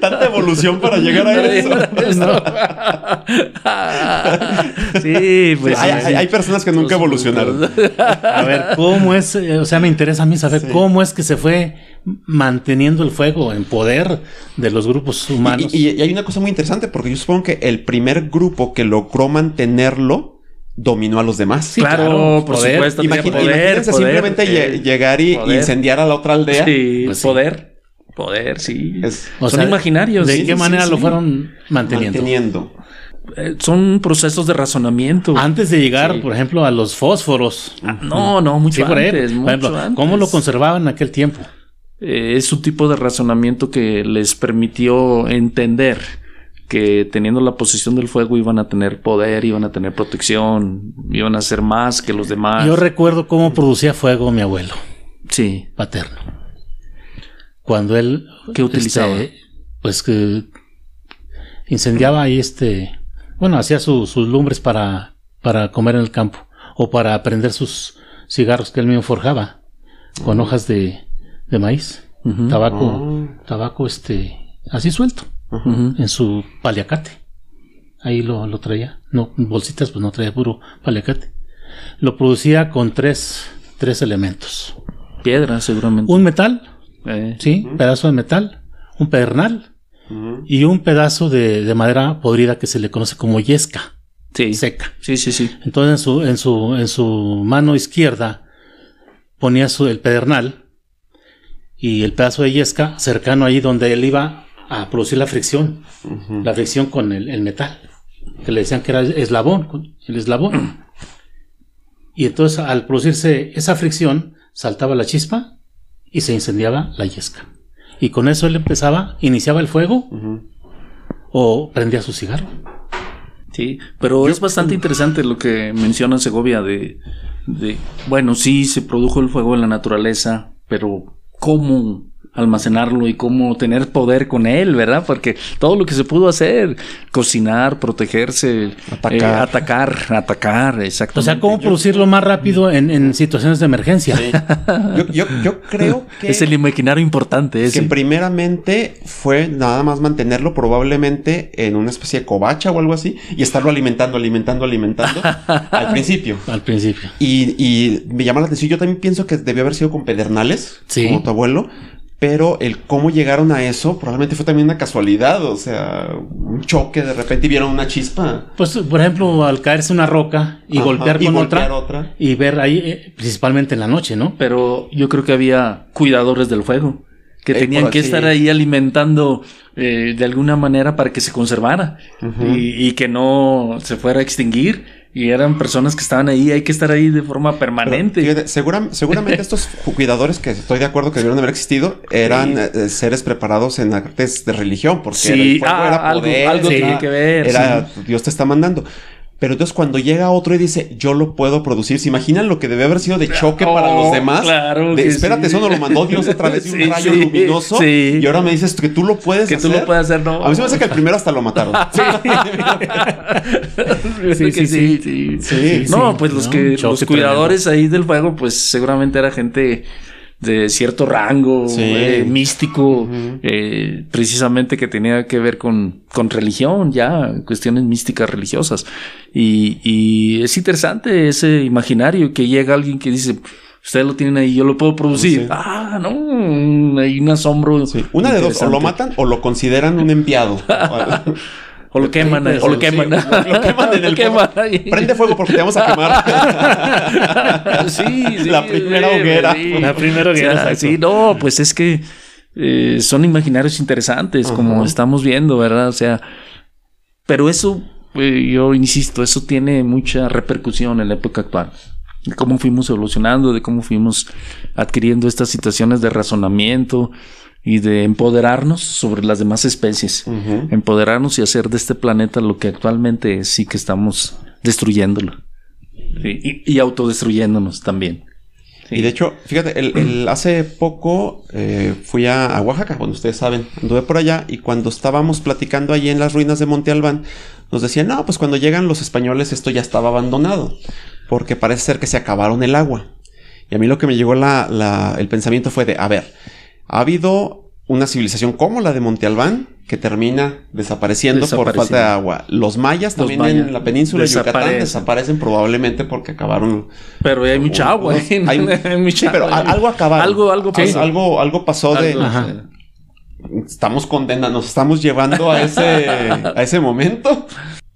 Tanta evolución para llegar a eso. sí, pues. hay, personas que nunca evolucionaron. A ver, ¿cómo es? Eh, o sea, me interesa a mí saber cómo es que se fue manteniendo el fuego en poder de los grupos humanos. y hay una cosa muy interesante, porque yo supongo que el primer grupo que logró mantenerlo dominó a los demás. claro, por supuesto. imagínense simplemente llegar y incendiar a la otra aldea. Sí, pues poder. Poder, sí. son imaginarios. ¿De qué manera lo fueron manteniendo? Manteniendo. Eh, son procesos de razonamiento. Antes de llegar, por ejemplo, a los fósforos. Ah, no, no, mucho, antes, ¿Cómo lo conservaban en aquel tiempo? Eh, es un tipo de razonamiento que les permitió entender que teniendo la posición del fuego iban a tener poder, iban a tener protección, iban a ser más que los demás. Yo recuerdo cómo producía fuego mi abuelo. Sí. Paterno. Cuando él... ¿Qué utilizaba? Este, pues que incendiaba ahí este... Bueno, hacía sus lumbres para, para comer en el campo o para prender sus cigarros que él mismo forjaba con hojas de, de maíz, tabaco, ah. tabaco este, así suelto en su paliacate. Ahí lo, lo, traía. No, bolsitas, pues no traía puro paliacate. Lo producía con tres, tres elementos. Piedra, seguramente. Un metal, eh. sí, pedazo de metal, un pedernal y un pedazo de, madera podrida que se le conoce como yesca. Sí. Seca. Sí, sí, sí. Entonces en su, en su, en su mano izquierda ponía su, el pedernal y el pedazo de yesca cercano ahí donde él iba a producir la fricción, la fricción con el, metal, que le decían que era eslabón, el eslabón. Y entonces al producirse esa fricción, saltaba la chispa y se incendiaba la yesca. Y con eso él empezaba, iniciaba el fuego o prendía su cigarro. Sí, pero es bastante interesante lo que menciona Segovia de, de, bueno, sí, se produjo el fuego en la naturaleza, pero cómo almacenarlo y cómo tener poder con él, ¿verdad? Porque todo lo que se pudo hacer, cocinar, protegerse, Atacar. eh, atacar, atacar, O exactamente. sea, cómo producirlo más rápido en, en situaciones de emergencia. Yo, yo, yo creo que, es el imaginario importante que ese. primeramente fue nada más mantenerlo probablemente en una especie de covacha o algo así y estarlo alimentando, alimentando, alimentando al principio. Al principio. Y, y me llama la atención, yo también pienso que debió haber sido con pedernales, Sí. como tu abuelo, pero el cómo llegaron a eso probablemente fue también una casualidad, o sea, un choque de repente y vieron una chispa. Pues, por ejemplo, al caerse una roca y Ajá, golpear y con golpear otra, otra. y ver ahí, eh, principalmente en la noche, ¿no? Pero yo creo que había cuidadores del fuego que Eh, tenían que así. estar ahí alimentando eh, de alguna manera para que se conservara y, y que no se fuera a extinguir. Y eran personas que estaban ahí, hay que estar ahí de forma Pero, permanente. fíjate, segura- seguramente estos cuidadores que estoy de acuerdo que debieron haber existido eran eh, seres preparados en artes de religión, porque Sí, el fuego ah, era algo- poder, algo era- tiene que ver, Era Dios te está mandando. Pero entonces cuando llega otro y dice, yo lo puedo producir, ¿se imaginan lo que debe haber sido de choque para Oh, los demás? claro De, que espérate, sí. eso no lo mandó Dios a través de un Sí, rayo sí, luminoso. sí. Y ahora me dices que tú lo puedes que hacer. tú lo puedes hacer, no. A mí se me hace que el primero hasta lo mataron. sí, sí, sí, sí. sí. Sí, no, sí, pues los que los cuidadores ahí del fuego, pues seguramente era gente de cierto rango Sí. eh, místico, eh, precisamente que tenía que ver con, con religión, ya, cuestiones místicas religiosas. Y, y es interesante ese imaginario que llega alguien que dice, ustedes lo tienen ahí, yo lo puedo producir. Sí. Ah, no, hay un asombro. Sí. Una de dos, o lo matan o lo consideran un enviado. O lo queman, o lo queman. lo- queman en el queman. Prende fuego porque te vamos a quemar. sí, sí, La primera sí, hoguera. sí. La primera hoguera, O sea, exacto. sí, no, pues es que eh, son imaginarios interesantes, como estamos viendo, ¿verdad? O sea, pero eso, eh, yo insisto, eso tiene mucha repercusión en la época actual. De cómo fuimos evolucionando, de cómo fuimos adquiriendo estas situaciones de razonamiento y de empoderarnos sobre las demás especies. Empoderarnos y hacer de este planeta lo que actualmente es, sí que estamos destruyéndolo. Sí, y, y autodestruyéndonos también. Sí. Y de hecho, fíjate, el, el- hace poco eh, fui a, a Oaxaca, bueno, ustedes saben, anduve por allá y cuando estábamos platicando allí en las ruinas de Monte Albán, nos decían, no, pues cuando llegan los españoles esto ya estaba abandonado, porque parece ser que se acabaron el agua. Y a mí lo que me llegó la, la- el pensamiento fue de, a ver, ha habido una civilización como la de Monte Albán que termina desapareciendo, por falta de agua. Los mayas Los también mayas en la península de Yucatán desaparecen. probablemente porque acabaron Pero hay mucha agua. Hay- ¿eh? Hay mucha sí, pero agua. algo acabaron. Algo, algo pasó. algo, algo pasó de. Ajá. Estamos condenando, nos estamos llevando a ese, a ese momento.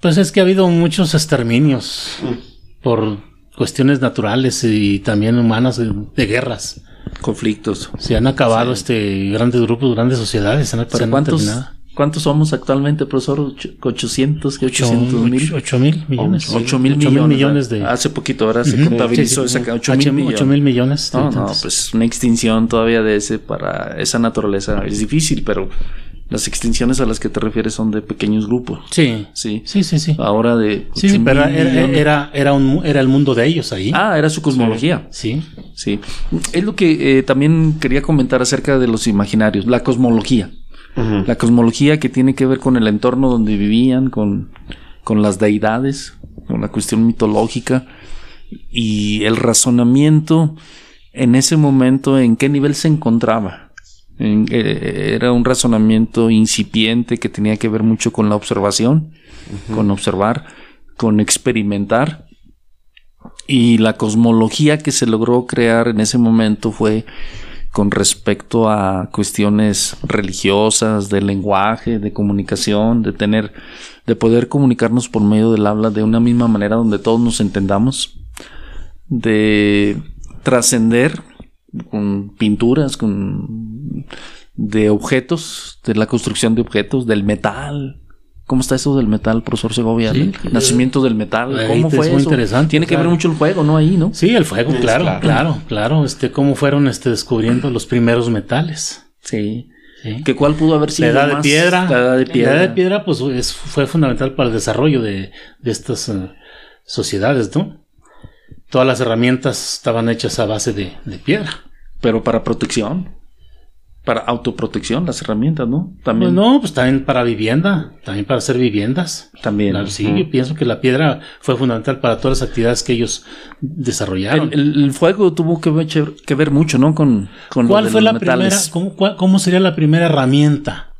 Pues es que ha habido muchos exterminios Mm. por cuestiones naturales y también humanas de, de guerras. Conflictos. Se han acabado este grandes grupos, grandes sociedades. Se han, se ¿Para han cuántos, terminado. cuántos somos actualmente, profesor? Ocho- 800, ¿qué? 800 mil. Ocho- ocho mil millones. 8 mil millones. millones de. Hace poquito ahora se Ujú. contabilizó Sí, sí, esa sí. 8 mil millones. mil millones. No, no, pues una extinción todavía de ese para esa naturaleza es difícil, pero las extinciones a las que te refieres son de pequeños grupos. Sí. Sí. Sí, sí, sí. Ahora de. Sí, 8 pero era, era, era, un, era el mundo de ellos ahí. Ah, era su cosmología. Sí. Sí. Es lo que eh, también quería comentar acerca de los imaginarios, la cosmología. La cosmología que tiene que ver con el entorno donde vivían, con, con las deidades, con la cuestión mitológica y el razonamiento en ese momento en qué nivel se encontraba. Era un razonamiento incipiente que tenía que ver mucho con la observación, con observar, con experimentar. Y la cosmología que se logró crear en ese momento fue con respecto a cuestiones religiosas, de lenguaje, de comunicación, de tener, de poder comunicarnos por medio del habla de una misma manera donde todos nos entendamos, de trascender con pinturas, con de objetos, de la construcción de objetos, del metal. ¿Cómo está eso del metal, profesor Segovia? Sí, El nacimiento del metal. ¿Cómo es fue muy eso? interesante, Tiene que ver mucho el juego, ¿no? Ahí, ¿no? Sí, el fuego, Sí, claro, claro. claro, claro, Este, cómo fueron este, descubriendo los primeros metales. Sí. Sí. ¿Que cuál pudo haber sido La edad de piedra. La edad de piedra. La edad de piedra, pues, es- fue fundamental para el desarrollo de, de estas eh, sociedades, ¿no? Todas las herramientas estaban hechas a base de, de piedra. Pero para protección. Para autoprotección, las herramientas, ¿no? También. Pues no, pues también para vivienda, también para hacer viviendas. También. sí, yo pienso que la piedra fue fundamental para todas las actividades que ellos desarrollaron. El, fuego tuvo que ver, que ver, mucho, ¿no? Con, con ¿Cuál fue la primera, cómo, sería la primera herramienta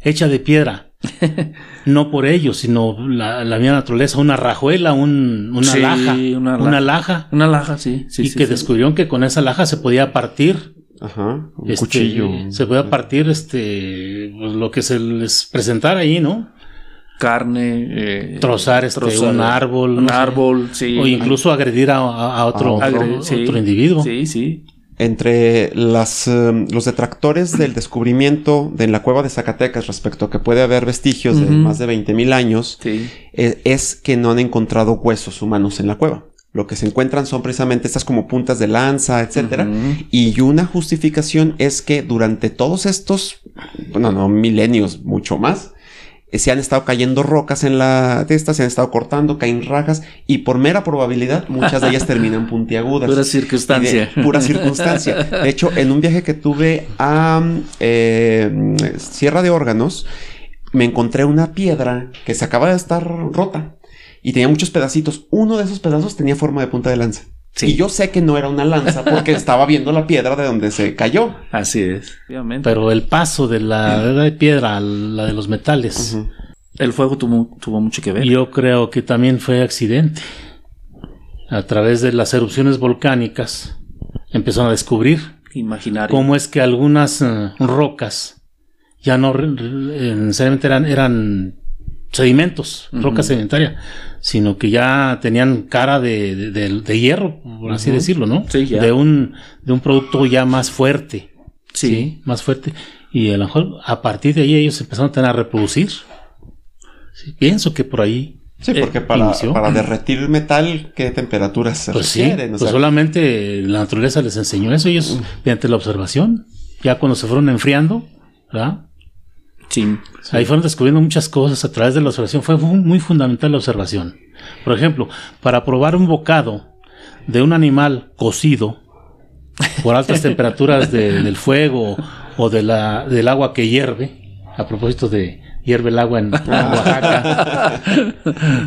hecha de piedra? no por ellos, sino la, la naturaleza, una rajuela, un, una, laja, una, laja, una laja. sí. y que descubrieron que con esa laja se podía partir Ajá, un este, cuchillo. Se puede partir este pues, lo que se les presentara ahí, ¿no? Carne, eh, trozar, este, un árbol, un árbol, sí. O incluso agredir a, otro, otro, individuo. Sí, sí. Entre las, em, los detractores del descubrimiento de la cueva de Zacatecas respecto a que puede haber vestigios de más de 20.000 años, eh, es que no han encontrado huesos humanos en la cueva. Lo que se encuentran son precisamente estas como puntas de lanza, etcétera. Y una justificación es que durante todos estos, bueno, no milenios, mucho más, eh, se han estado cayendo rocas en la testa, se han estado cortando, caen rajas y por mera probabilidad muchas de ellas terminan puntiagudas. Pura circunstancia. pura circunstancia. De hecho, en un viaje que tuve a eh, Sierra de Órganos, me encontré una piedra que se acaba de estar rota y tenía muchos pedacitos. Uno de esos pedazos tenía forma de punta de lanza. Y yo sé que no era una lanza porque estaba viendo la piedra de donde se cayó. Así es. Pero el paso de la de piedra a la de los metales. El fuego tuvo, tuvo mucho que ver. Yo creo que también fue accidente. A través de las erupciones volcánicas empezaron a descubrir Imaginario. cómo es que algunas eh, rocas ya no necesariamente eran, eran sedimentos, roca sedimentaria, sino que ya tenían cara de, de, hierro, por así decirlo, ¿no? Sí, ya. De un, de un producto ya más fuerte. Sí. Más fuerte. Y a lo mejor a partir de ahí ellos empezaron a tener a reproducir. Sí, pienso que por ahí. Sí, porque eh, para, para, derretir metal, ¿qué temperaturas se pues requieren? pues solamente la naturaleza les enseñó eso, ellos, mediante la observación, ya cuando se fueron enfriando, ¿verdad? Ahí fueron descubriendo muchas cosas a través de la observación. Fue muy fundamental la observación. Por ejemplo, para probar un bocado de un animal cocido por altas temperaturas del fuego o de la, del agua que hierve, a propósito de hierve el agua en, Oaxaca,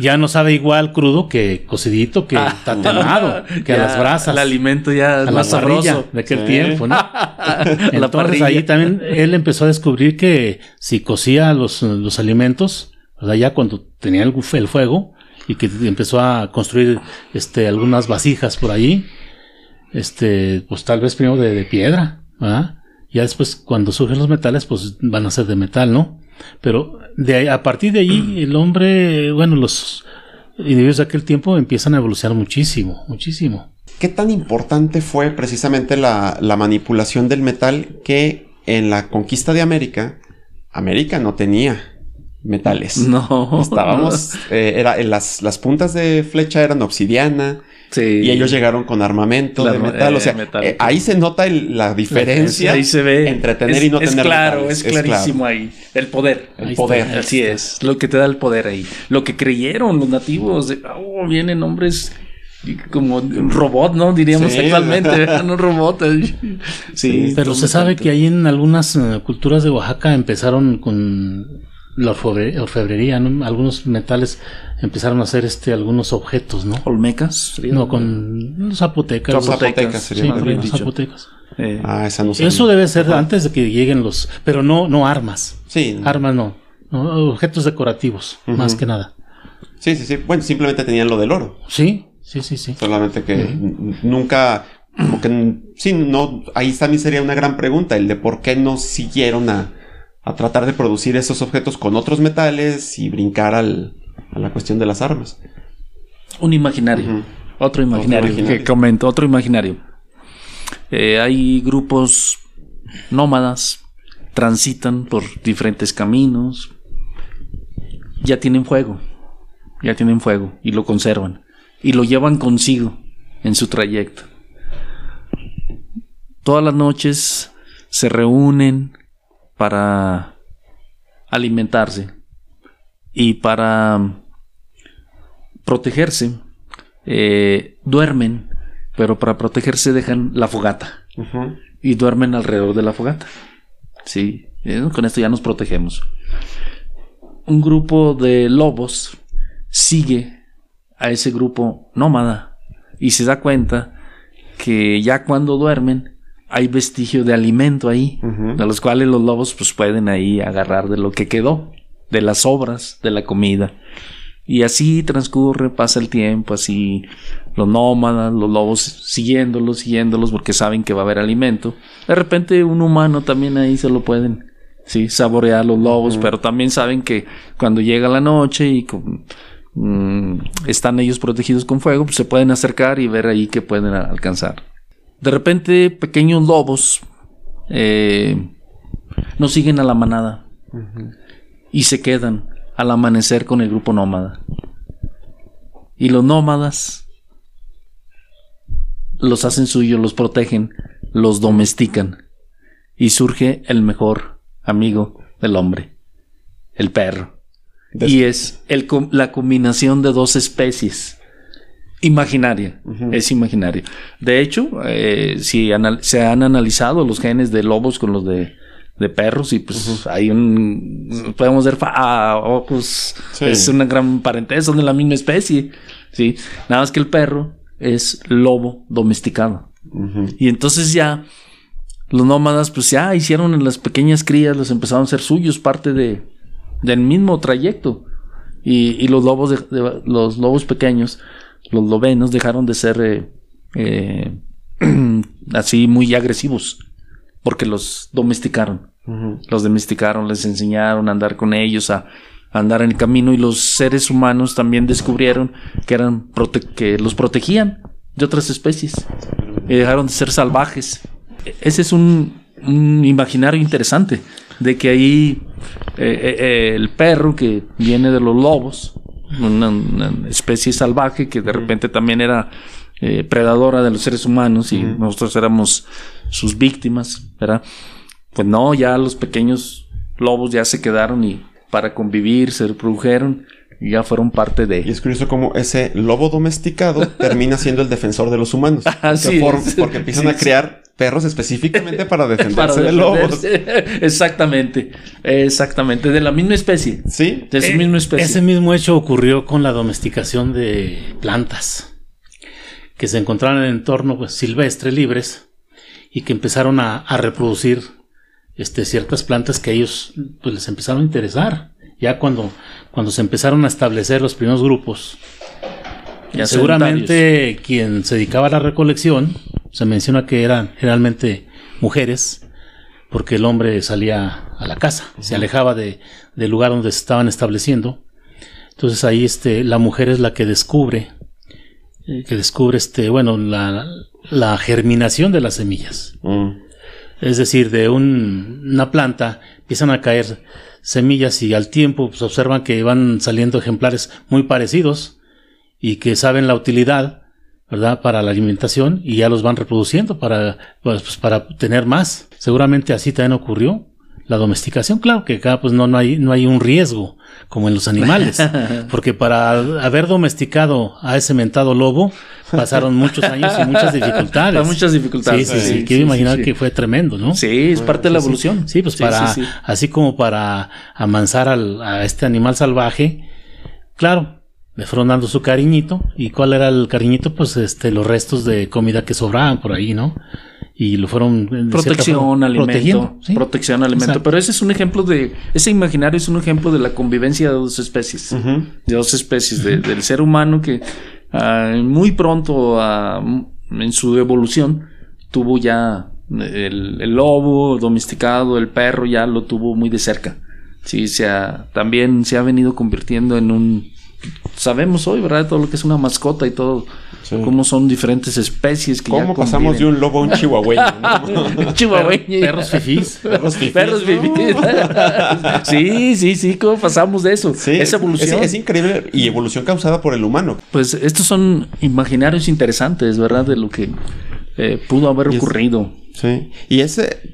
ya no sabe igual crudo que cocidito, que tatemado, que a las brasas. El alimento ya a más la de aquel tiempo, ¿no? Entonces ahí también él empezó a descubrir que si cocía los, los alimentos, ya cuando tenía el, el fuego, y que empezó a construir este algunas vasijas por ahí, este, pues tal vez primero de, de piedra, ¿verdad? Ya después cuando surgen los metales, pues van a ser de metal, ¿no? Pero de a partir de allí el hombre, bueno, los individuos de aquel tiempo empiezan a evolucionar muchísimo, muchísimo. ¿Qué tan importante fue precisamente la, manipulación del metal que en la conquista de América, América no tenía metales? No. Estábamos, eh, era, las, las puntas de flecha eran obsidiana, y ellos llegaron con armamento de metal. o sea, eh, ahí se nota la diferencia ahí se ve. entre tener y no es tener. Claro, es clarísimo ahí. El poder. El poder. Así es. Lo que te da el poder ahí. Lo que creyeron los nativos. De, oh, vienen hombres como un robot, ¿no? Diríamos actualmente, un robot. Sí, pero se sabe que ahí en algunas eh, culturas de Oaxaca empezaron con la orfebrería, ¿no? Algunos metales empezaron a hacer este algunos objetos, ¿no? Olmecas. No, con zapotecas. Zapotecas, sería sí, zapotecas. Eh, ah, esa no Eso debe ser antes de que lleguen los, pero no, no armas. Sí. Armas no, objetos decorativos, más que nada. Sí, sí, sí. Bueno, simplemente tenían lo del oro. Sí, sí, sí, sí. Solamente que nunca, como que, sí, no, ahí también sería una gran pregunta, el de por qué no siguieron a, a tratar de producir esos objetos con otros metales y brincar al, a la cuestión de las armas. Un imaginario. Otro imaginario, que comento, otro imaginario. Eh, hay grupos nómadas, transitan por diferentes caminos, ya tienen fuego, ya tienen fuego y lo conservan y lo llevan consigo en su trayecto. Todas las noches se reúnen para alimentarse y para protegerse, eh, duermen, pero para protegerse dejan la fogata y duermen alrededor de la fogata. Sí, eh, con esto ya nos protegemos. Un grupo de lobos sigue a ese grupo nómada y se da cuenta que ya cuando duermen hay vestigio de alimento ahí, de los cuales los lobos pues pueden ahí agarrar de lo que quedó, de las sobras de la comida. Y así transcurre, pasa el tiempo, así los nómadas, los lobos siguiéndolos, siguiéndolos porque saben que va a haber alimento. De repente un humano también ahí se lo pueden, sí, saborear los lobos, pero también saben que cuando llega la noche y mm, están ellos protegidos con fuego, pues se pueden acercar y ver ahí que pueden alcanzar. De repente pequeños lobos eh, no siguen a la manada y se quedan al amanecer con el grupo nómada. Y los nómadas los hacen suyos, los protegen, los domestican. Y surge el mejor amigo del hombre, el perro. y es el, la combinación de dos especies. Imaginaria, es imaginario. De hecho, eh, si se han analizado los genes de lobos con los de de perros y pues hay un podemos ver ah, oh, pues, es una gran parentés son de la misma especie sí nada más que el perro es lobo domesticado. Y entonces ya los nómadas pues ya hicieron en las pequeñas crías los empezaron a ser suyos parte de del mismo trayecto. Y, los lobos de, los lobos pequeños los lobenos dejaron de ser eh, eh, así muy agresivos porque los domesticaron. Los domesticaron, les enseñaron a andar con ellos, a, andar en el camino y los seres humanos también descubrieron que eran que los protegían de otras especies y dejaron de ser salvajes. Ese es un, imaginario interesante de que ahí eh, el perro que viene de los lobos, una, especie salvaje que de repente también era predadora de los seres humanos y nosotros éramos sus víctimas, ¿verdad? Pues no, ya los pequeños lobos ya se quedaron y para convivir se reprodujeron y ya fueron parte de... Y es curioso cómo ese lobo domesticado termina siendo el defensor de los humanos. Así porque empiezan a crear perros específicamente para defenderse de lobos. Exactamente, exactamente, de la misma especie. Sí. De esa eh, misma especie. Ese mismo hecho ocurrió con la domesticación de plantas que se encontraban en el entorno pues, silvestre, libres, y que empezaron a, reproducir este, ciertas plantas que a ellos pues, les empezaron a interesar. Ya cuando, cuando se empezaron a establecer los primeros grupos, ya seguramente quien se dedicaba a la recolección, se menciona que eran generalmente mujeres, porque el hombre salía a la casa, se alejaba de, del lugar donde se estaban estableciendo. Entonces ahí este, la mujer es la que descubre, eh, que descubre este, bueno, la, la germinación de las semillas. Mm. Es decir, de una planta empiezan a caer semillas y al tiempo pues, observan que van saliendo ejemplares muy parecidos y que saben la utilidad, ¿verdad? Para la alimentación y ya los van reproduciendo para, pues, pues para tener más. Seguramente así también ocurrió la domesticación, claro que acá pues no, no, hay, no hay un riesgo como en los animales, porque para haber domesticado a ese mentado lobo pasaron muchos años y muchas dificultades. muchas dificultades. Sí, sí, sí. Quiero imaginar que fue tremendo, ¿no? Sí, es parte de la evolución. Sí, pues para, así como para amansar al, a este animal salvaje, claro, le fueron dando su cariñito. ¿Y cuál era el cariñito? Pues este, los restos de comida que sobraban por ahí, ¿no? y lo fueron protección alimento protección alimento pero ese es un ejemplo de ese imaginario es un ejemplo de la convivencia de dos especies de dos especies del ser humano que ah, muy pronto ah, en su evolución tuvo ya el, lobo domesticado el perro ya lo tuvo muy de cerca sí se también se ha venido convirtiendo en un sabemos hoy verdad todo lo que es una mascota y todo Cómo son diferentes especies que ¿Cómo pasamos de un lobo a un chihuahueño? chihuahueño. Perros fifís. Perros fifís. Perros fifís. sí, sí, sí. ¿Cómo pasamos de eso? Sí, Esa evolución. Es, increíble y evolución causada por el humano. Pues estos son imaginarios interesantes, ¿verdad? De lo que eh, pudo haber ocurrido. sí. Y ese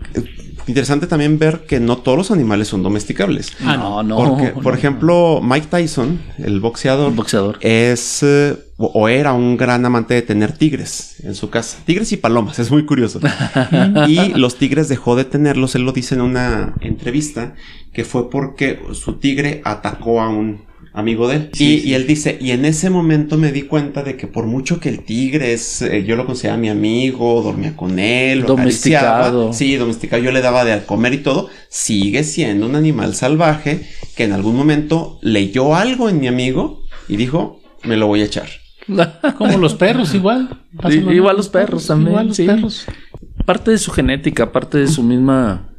interesante también ver que no todos los animales son domesticables. Ah, no, no. Porque, por ejemplo, Mike Tyson, el boxeador, el boxeador. es eh, o era un gran amante de tener tigres en su casa. Tigres y palomas, es muy curioso. y los tigres dejó de tenerlos, él lo dice en una entrevista, que fue porque su tigre atacó a un amigo de él. y, y él dice, y en ese momento me di cuenta de que por mucho que el tigre es, eh, yo lo consideraba mi amigo, dormía con él, lo Domesticado. Sí, domesticado, yo le daba de comer y todo, sigue siendo un animal salvaje que en algún momento leyó algo en mi amigo y dijo, me lo voy a echar. Como los perros, igual. Sí, igual los perros también. Igual los sí. perros. Parte de su genética, parte de su misma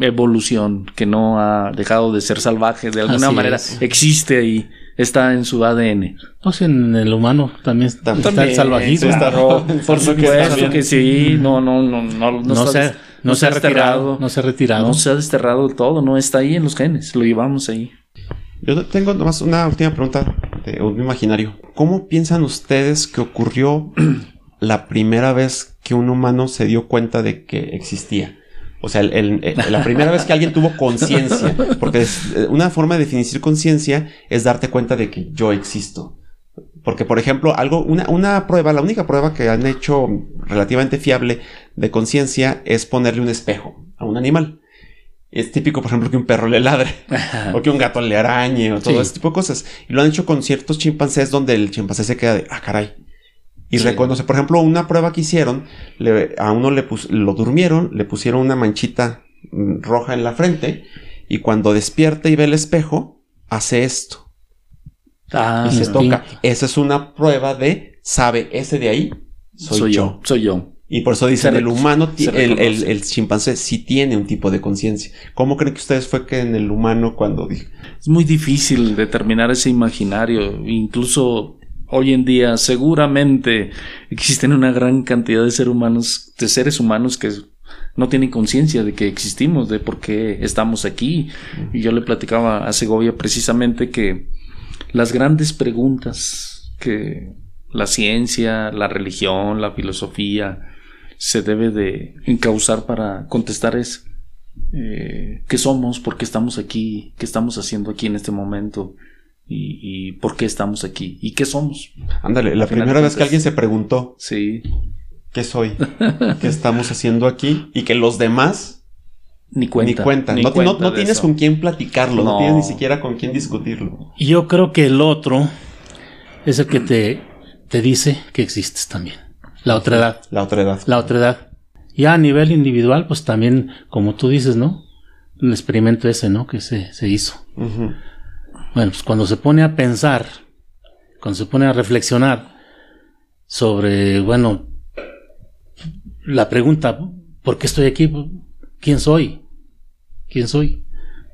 evolución, que no ha dejado de ser salvaje, de alguna Así manera es. existe y está en su ADN. Pues en el humano también, está También, el salvajismo. está Claro, Por supuesto que sí, no, no, no, no, no, No, está se, no se ha retirado. No se ha retirado. No se ha desterrado del todo, no está ahí en los genes, lo llevamos ahí. Yo tengo nomás una última pregunta de un imaginario. ¿Cómo piensan ustedes que ocurrió la primera vez que un humano se dio cuenta de que existía? O sea, el- el- el- la primera vez que alguien tuvo conciencia. Porque es- eh, una forma de definir conciencia es darte cuenta de que yo existo. Porque, por ejemplo, algo, una, una prueba, la única prueba que han hecho relativamente fiable de conciencia es ponerle un espejo a un animal. Es típico, por ejemplo, que un perro le ladre. o que un gato le arañe o todo Sí. ese tipo de cosas. Y lo han hecho con ciertos chimpancés donde el chimpancé se queda de, ah, caray. Y Sí. reconoce, por ejemplo, una prueba que hicieron, le- a uno le pus- lo durmieron, le pusieron una manchita mm, roja en la frente y cuando despierta y ve el espejo, hace esto Ah, y se toca. Esa es una prueba de, sabe, ese de ahí soy, yo. soy yo. Y por eso dicen, el humano, el, el, chimpancé sí tiene un tipo de conciencia. ¿Cómo creen que ustedes fue que en el humano cuando dije, Es muy difícil determinar ese imaginario. Incluso hoy en día seguramente existen una gran cantidad de seres humanos, de seres humanos que no tienen conciencia de que existimos, de por qué estamos aquí. Y yo le platicaba a Segovia precisamente que las grandes preguntas que la ciencia, la religión, la filosofía se debe de encauzar para contestar es eh, qué somos, por qué estamos aquí, qué estamos haciendo aquí en este momento y, y por qué estamos aquí y qué somos. ándale, la primera vez que alguien se preguntó, Sí, ¿qué soy? ¿Qué estamos haciendo aquí? Y que los demás ni cuenta. ni cuentan. ni no, cuenta no- tienes eso. con quién platicarlo, no. No. tienes ni siquiera con quién discutirlo. Y yo creo que el otro es el que te, te dice que existes también. La otra edad. La otra edad. La otra edad. Ya a nivel individual, pues también, como tú dices, ¿no? El experimento ese, ¿no? Que se, se hizo. Bueno, pues cuando se pone a pensar, cuando se pone a reflexionar sobre, bueno, la pregunta, ¿por qué estoy aquí? ¿Quién soy? ¿Quién soy?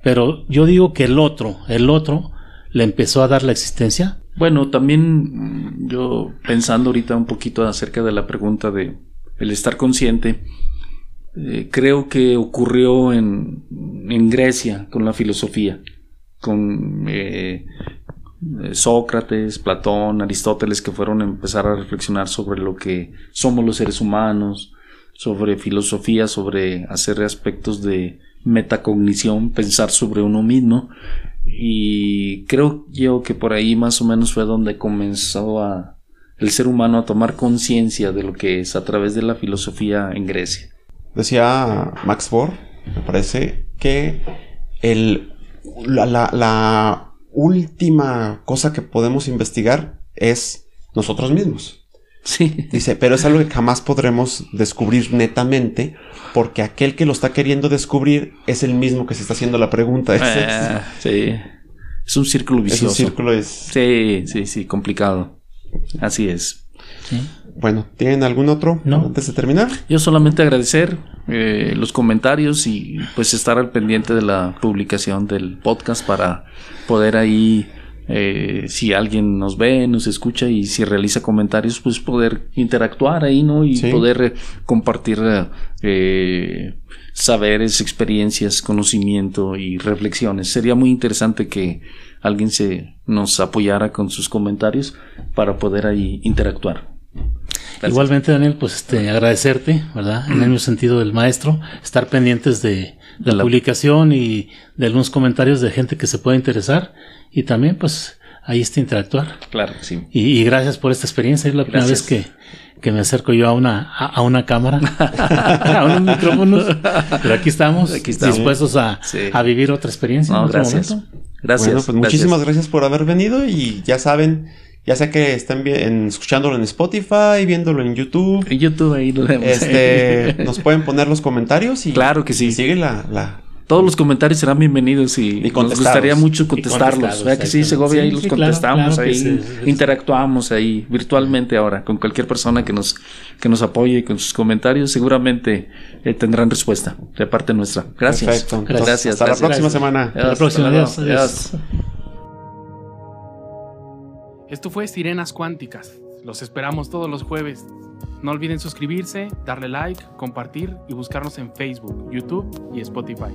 Pero yo digo que el otro, el otro, le empezó a dar la existencia. Bueno, también mm, yo pensando ahorita un poquito acerca de la pregunta de el estar consciente, eh, creo que ocurrió en, en Grecia con la filosofía, con eh, Sócrates, Platón, Aristóteles, que fueron a empezar a reflexionar sobre lo que somos los seres humanos, sobre filosofía, sobre hacer aspectos de metacognición, pensar sobre uno mismo. Y creo yo que por ahí más o menos fue donde comenzó a el ser humano a tomar conciencia de lo que es a través de la filosofía en Grecia. Decía Max Bohr, me parece, que el, la, la- la última cosa que podemos investigar es nosotros mismos. Sí. Dice, pero es algo que jamás podremos descubrir netamente porque aquel que lo está queriendo descubrir es el mismo que se está haciendo la pregunta. Es, Ah, sí. Es un círculo es un vicioso. círculo. Es... Sí, sí, sí, complicado. Así es. Bueno, ¿tienen algún otro No. antes de terminar? Yo solamente agradecer eh, los comentarios y pues estar al pendiente de la publicación del podcast para poder ahí, eh, si alguien nos ve, nos escucha y si realiza comentarios, pues poder interactuar ahí, ¿no? Y Sí. poder eh, compartir eh, saberes, experiencias, conocimiento y reflexiones. Sería muy interesante que alguien se nos apoyara con sus comentarios para poder ahí interactuar. Gracias. Igualmente, Daniel, pues este, agradecerte, ¿verdad? En el mismo sentido del maestro, estar pendientes de, de la, publicación y de algunos comentarios de gente que se pueda interesar y también, pues, ahí este interactuar. Claro sí. Y, y gracias por esta experiencia. Es la primera vez que, que me acerco yo a una, a, a una cámara, a unos micrófonos. Pero aquí estamos, Aquí estamos. dispuestos a, Sí. a vivir otra experiencia. No, en otro gracias. momento. Gracias. Bueno, pues muchísimas gracias por haber venido y ya saben, ya sea que estén en- escuchándolo en Spotify, viéndolo en YouTube, En YouTube ahí lo vemos. este, nos pueden poner los comentarios y, Claro que sí. y sigue la, la- Todos los comentarios serán bienvenidos y, nos gustaría mucho contestarlos. ¿Verdad que sí. Segovia? Ahí Sí, los sí, contestamos, claro ahí sí, sí. interactuamos ahí virtualmente ahora con cualquier persona que nos, que nos apoye con sus comentarios. Seguramente eh, tendrán respuesta de parte nuestra. Gracias. Perfecto. Entonces, Gracias. hasta gracias. la próxima Gracias. semana. Hasta la próxima. Adiós. Adiós, adiós. Esto fue Sirenas Cuánticas. Los esperamos todos los jueves. No olviden suscribirse, darle like, compartir y buscarnos en Facebook, YouTube y Spotify.